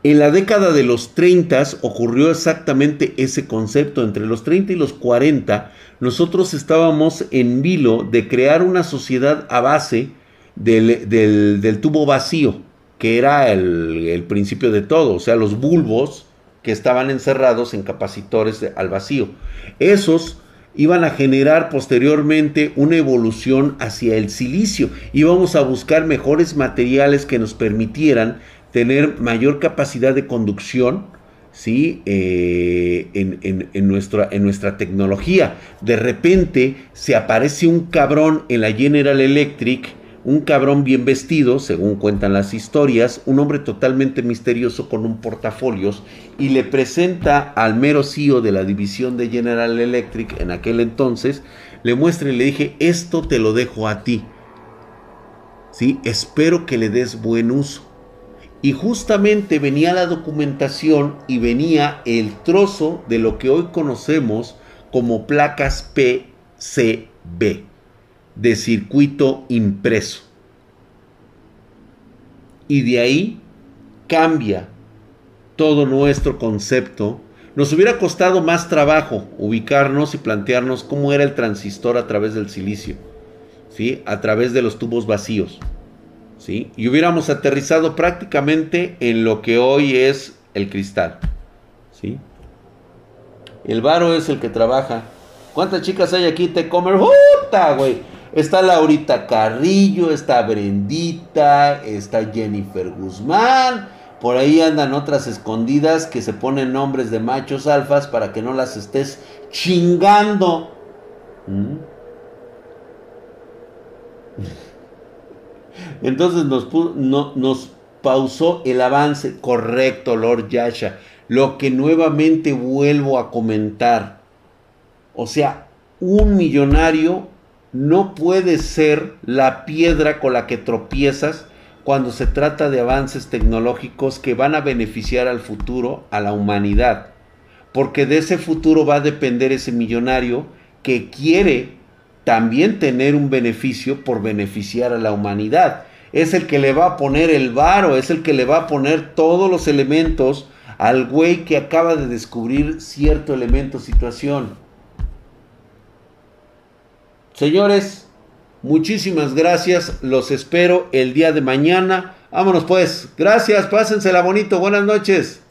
En la década de los 30 ocurrió exactamente ese concepto. Entre los 30 y los 40 nosotros estábamos en vilo de crear una sociedad a base del tubo vacío que era el, principio de todo, o sea, los bulbos que estaban encerrados en capacitores al vacío. Esos iban a generar posteriormente una evolución hacia el silicio. Íbamos a buscar mejores materiales que nos permitieran tener mayor capacidad de conducción ¿sí? Eh, en, en, nuestra, en nuestra tecnología. De repente se aparece un cabrón en la General Electric un cabrón bien vestido, según cuentan las historias, un hombre totalmente misterioso con un portafolios y le presenta al mero CEO de la división de General Electric en aquel entonces, le muestra y le dije, esto te lo dejo a ti. ¿Sí? Espero que le des buen uso. Y justamente venía la documentación y venía el trozo de lo que hoy conocemos como placas PCB de circuito impreso. Y de ahí cambia todo nuestro concepto. Nos hubiera costado más trabajo ubicarnos y plantearnos cómo era el transistor a través del silicio, ¿sí? a través de los tubos vacíos. ¿sí? Y hubiéramos aterrizado prácticamente en lo que hoy es el cristal. ¿sí? El varo es el que trabaja. ¿Cuántas chicas hay aquí? Te comer. ¡Puta, güey! Está Laurita Carrillo, está Brendita, está Jennifer Guzmán. Por ahí andan otras escondidas que se ponen nombres de machos alfas para que no las estés chingando. ¿Mm? (laughs) Entonces nos, nos pausó el avance correcto, Lord Yasha. Lo que nuevamente vuelvo a comentar. O sea, un millonario no puede ser la piedra con la que tropiezas cuando se trata de avances tecnológicos que van a beneficiar al futuro, a la humanidad. Porque de ese futuro va a depender ese millonario que quiere también tener un beneficio por beneficiar a la humanidad. Es el que le va a poner el varo, es el que le va a poner todos los elementos al güey que acaba de descubrir cierto elemento, situación. Señores, muchísimas gracias. Los espero el día de mañana. Vámonos pues. Gracias, pásensela bonito. Buenas noches.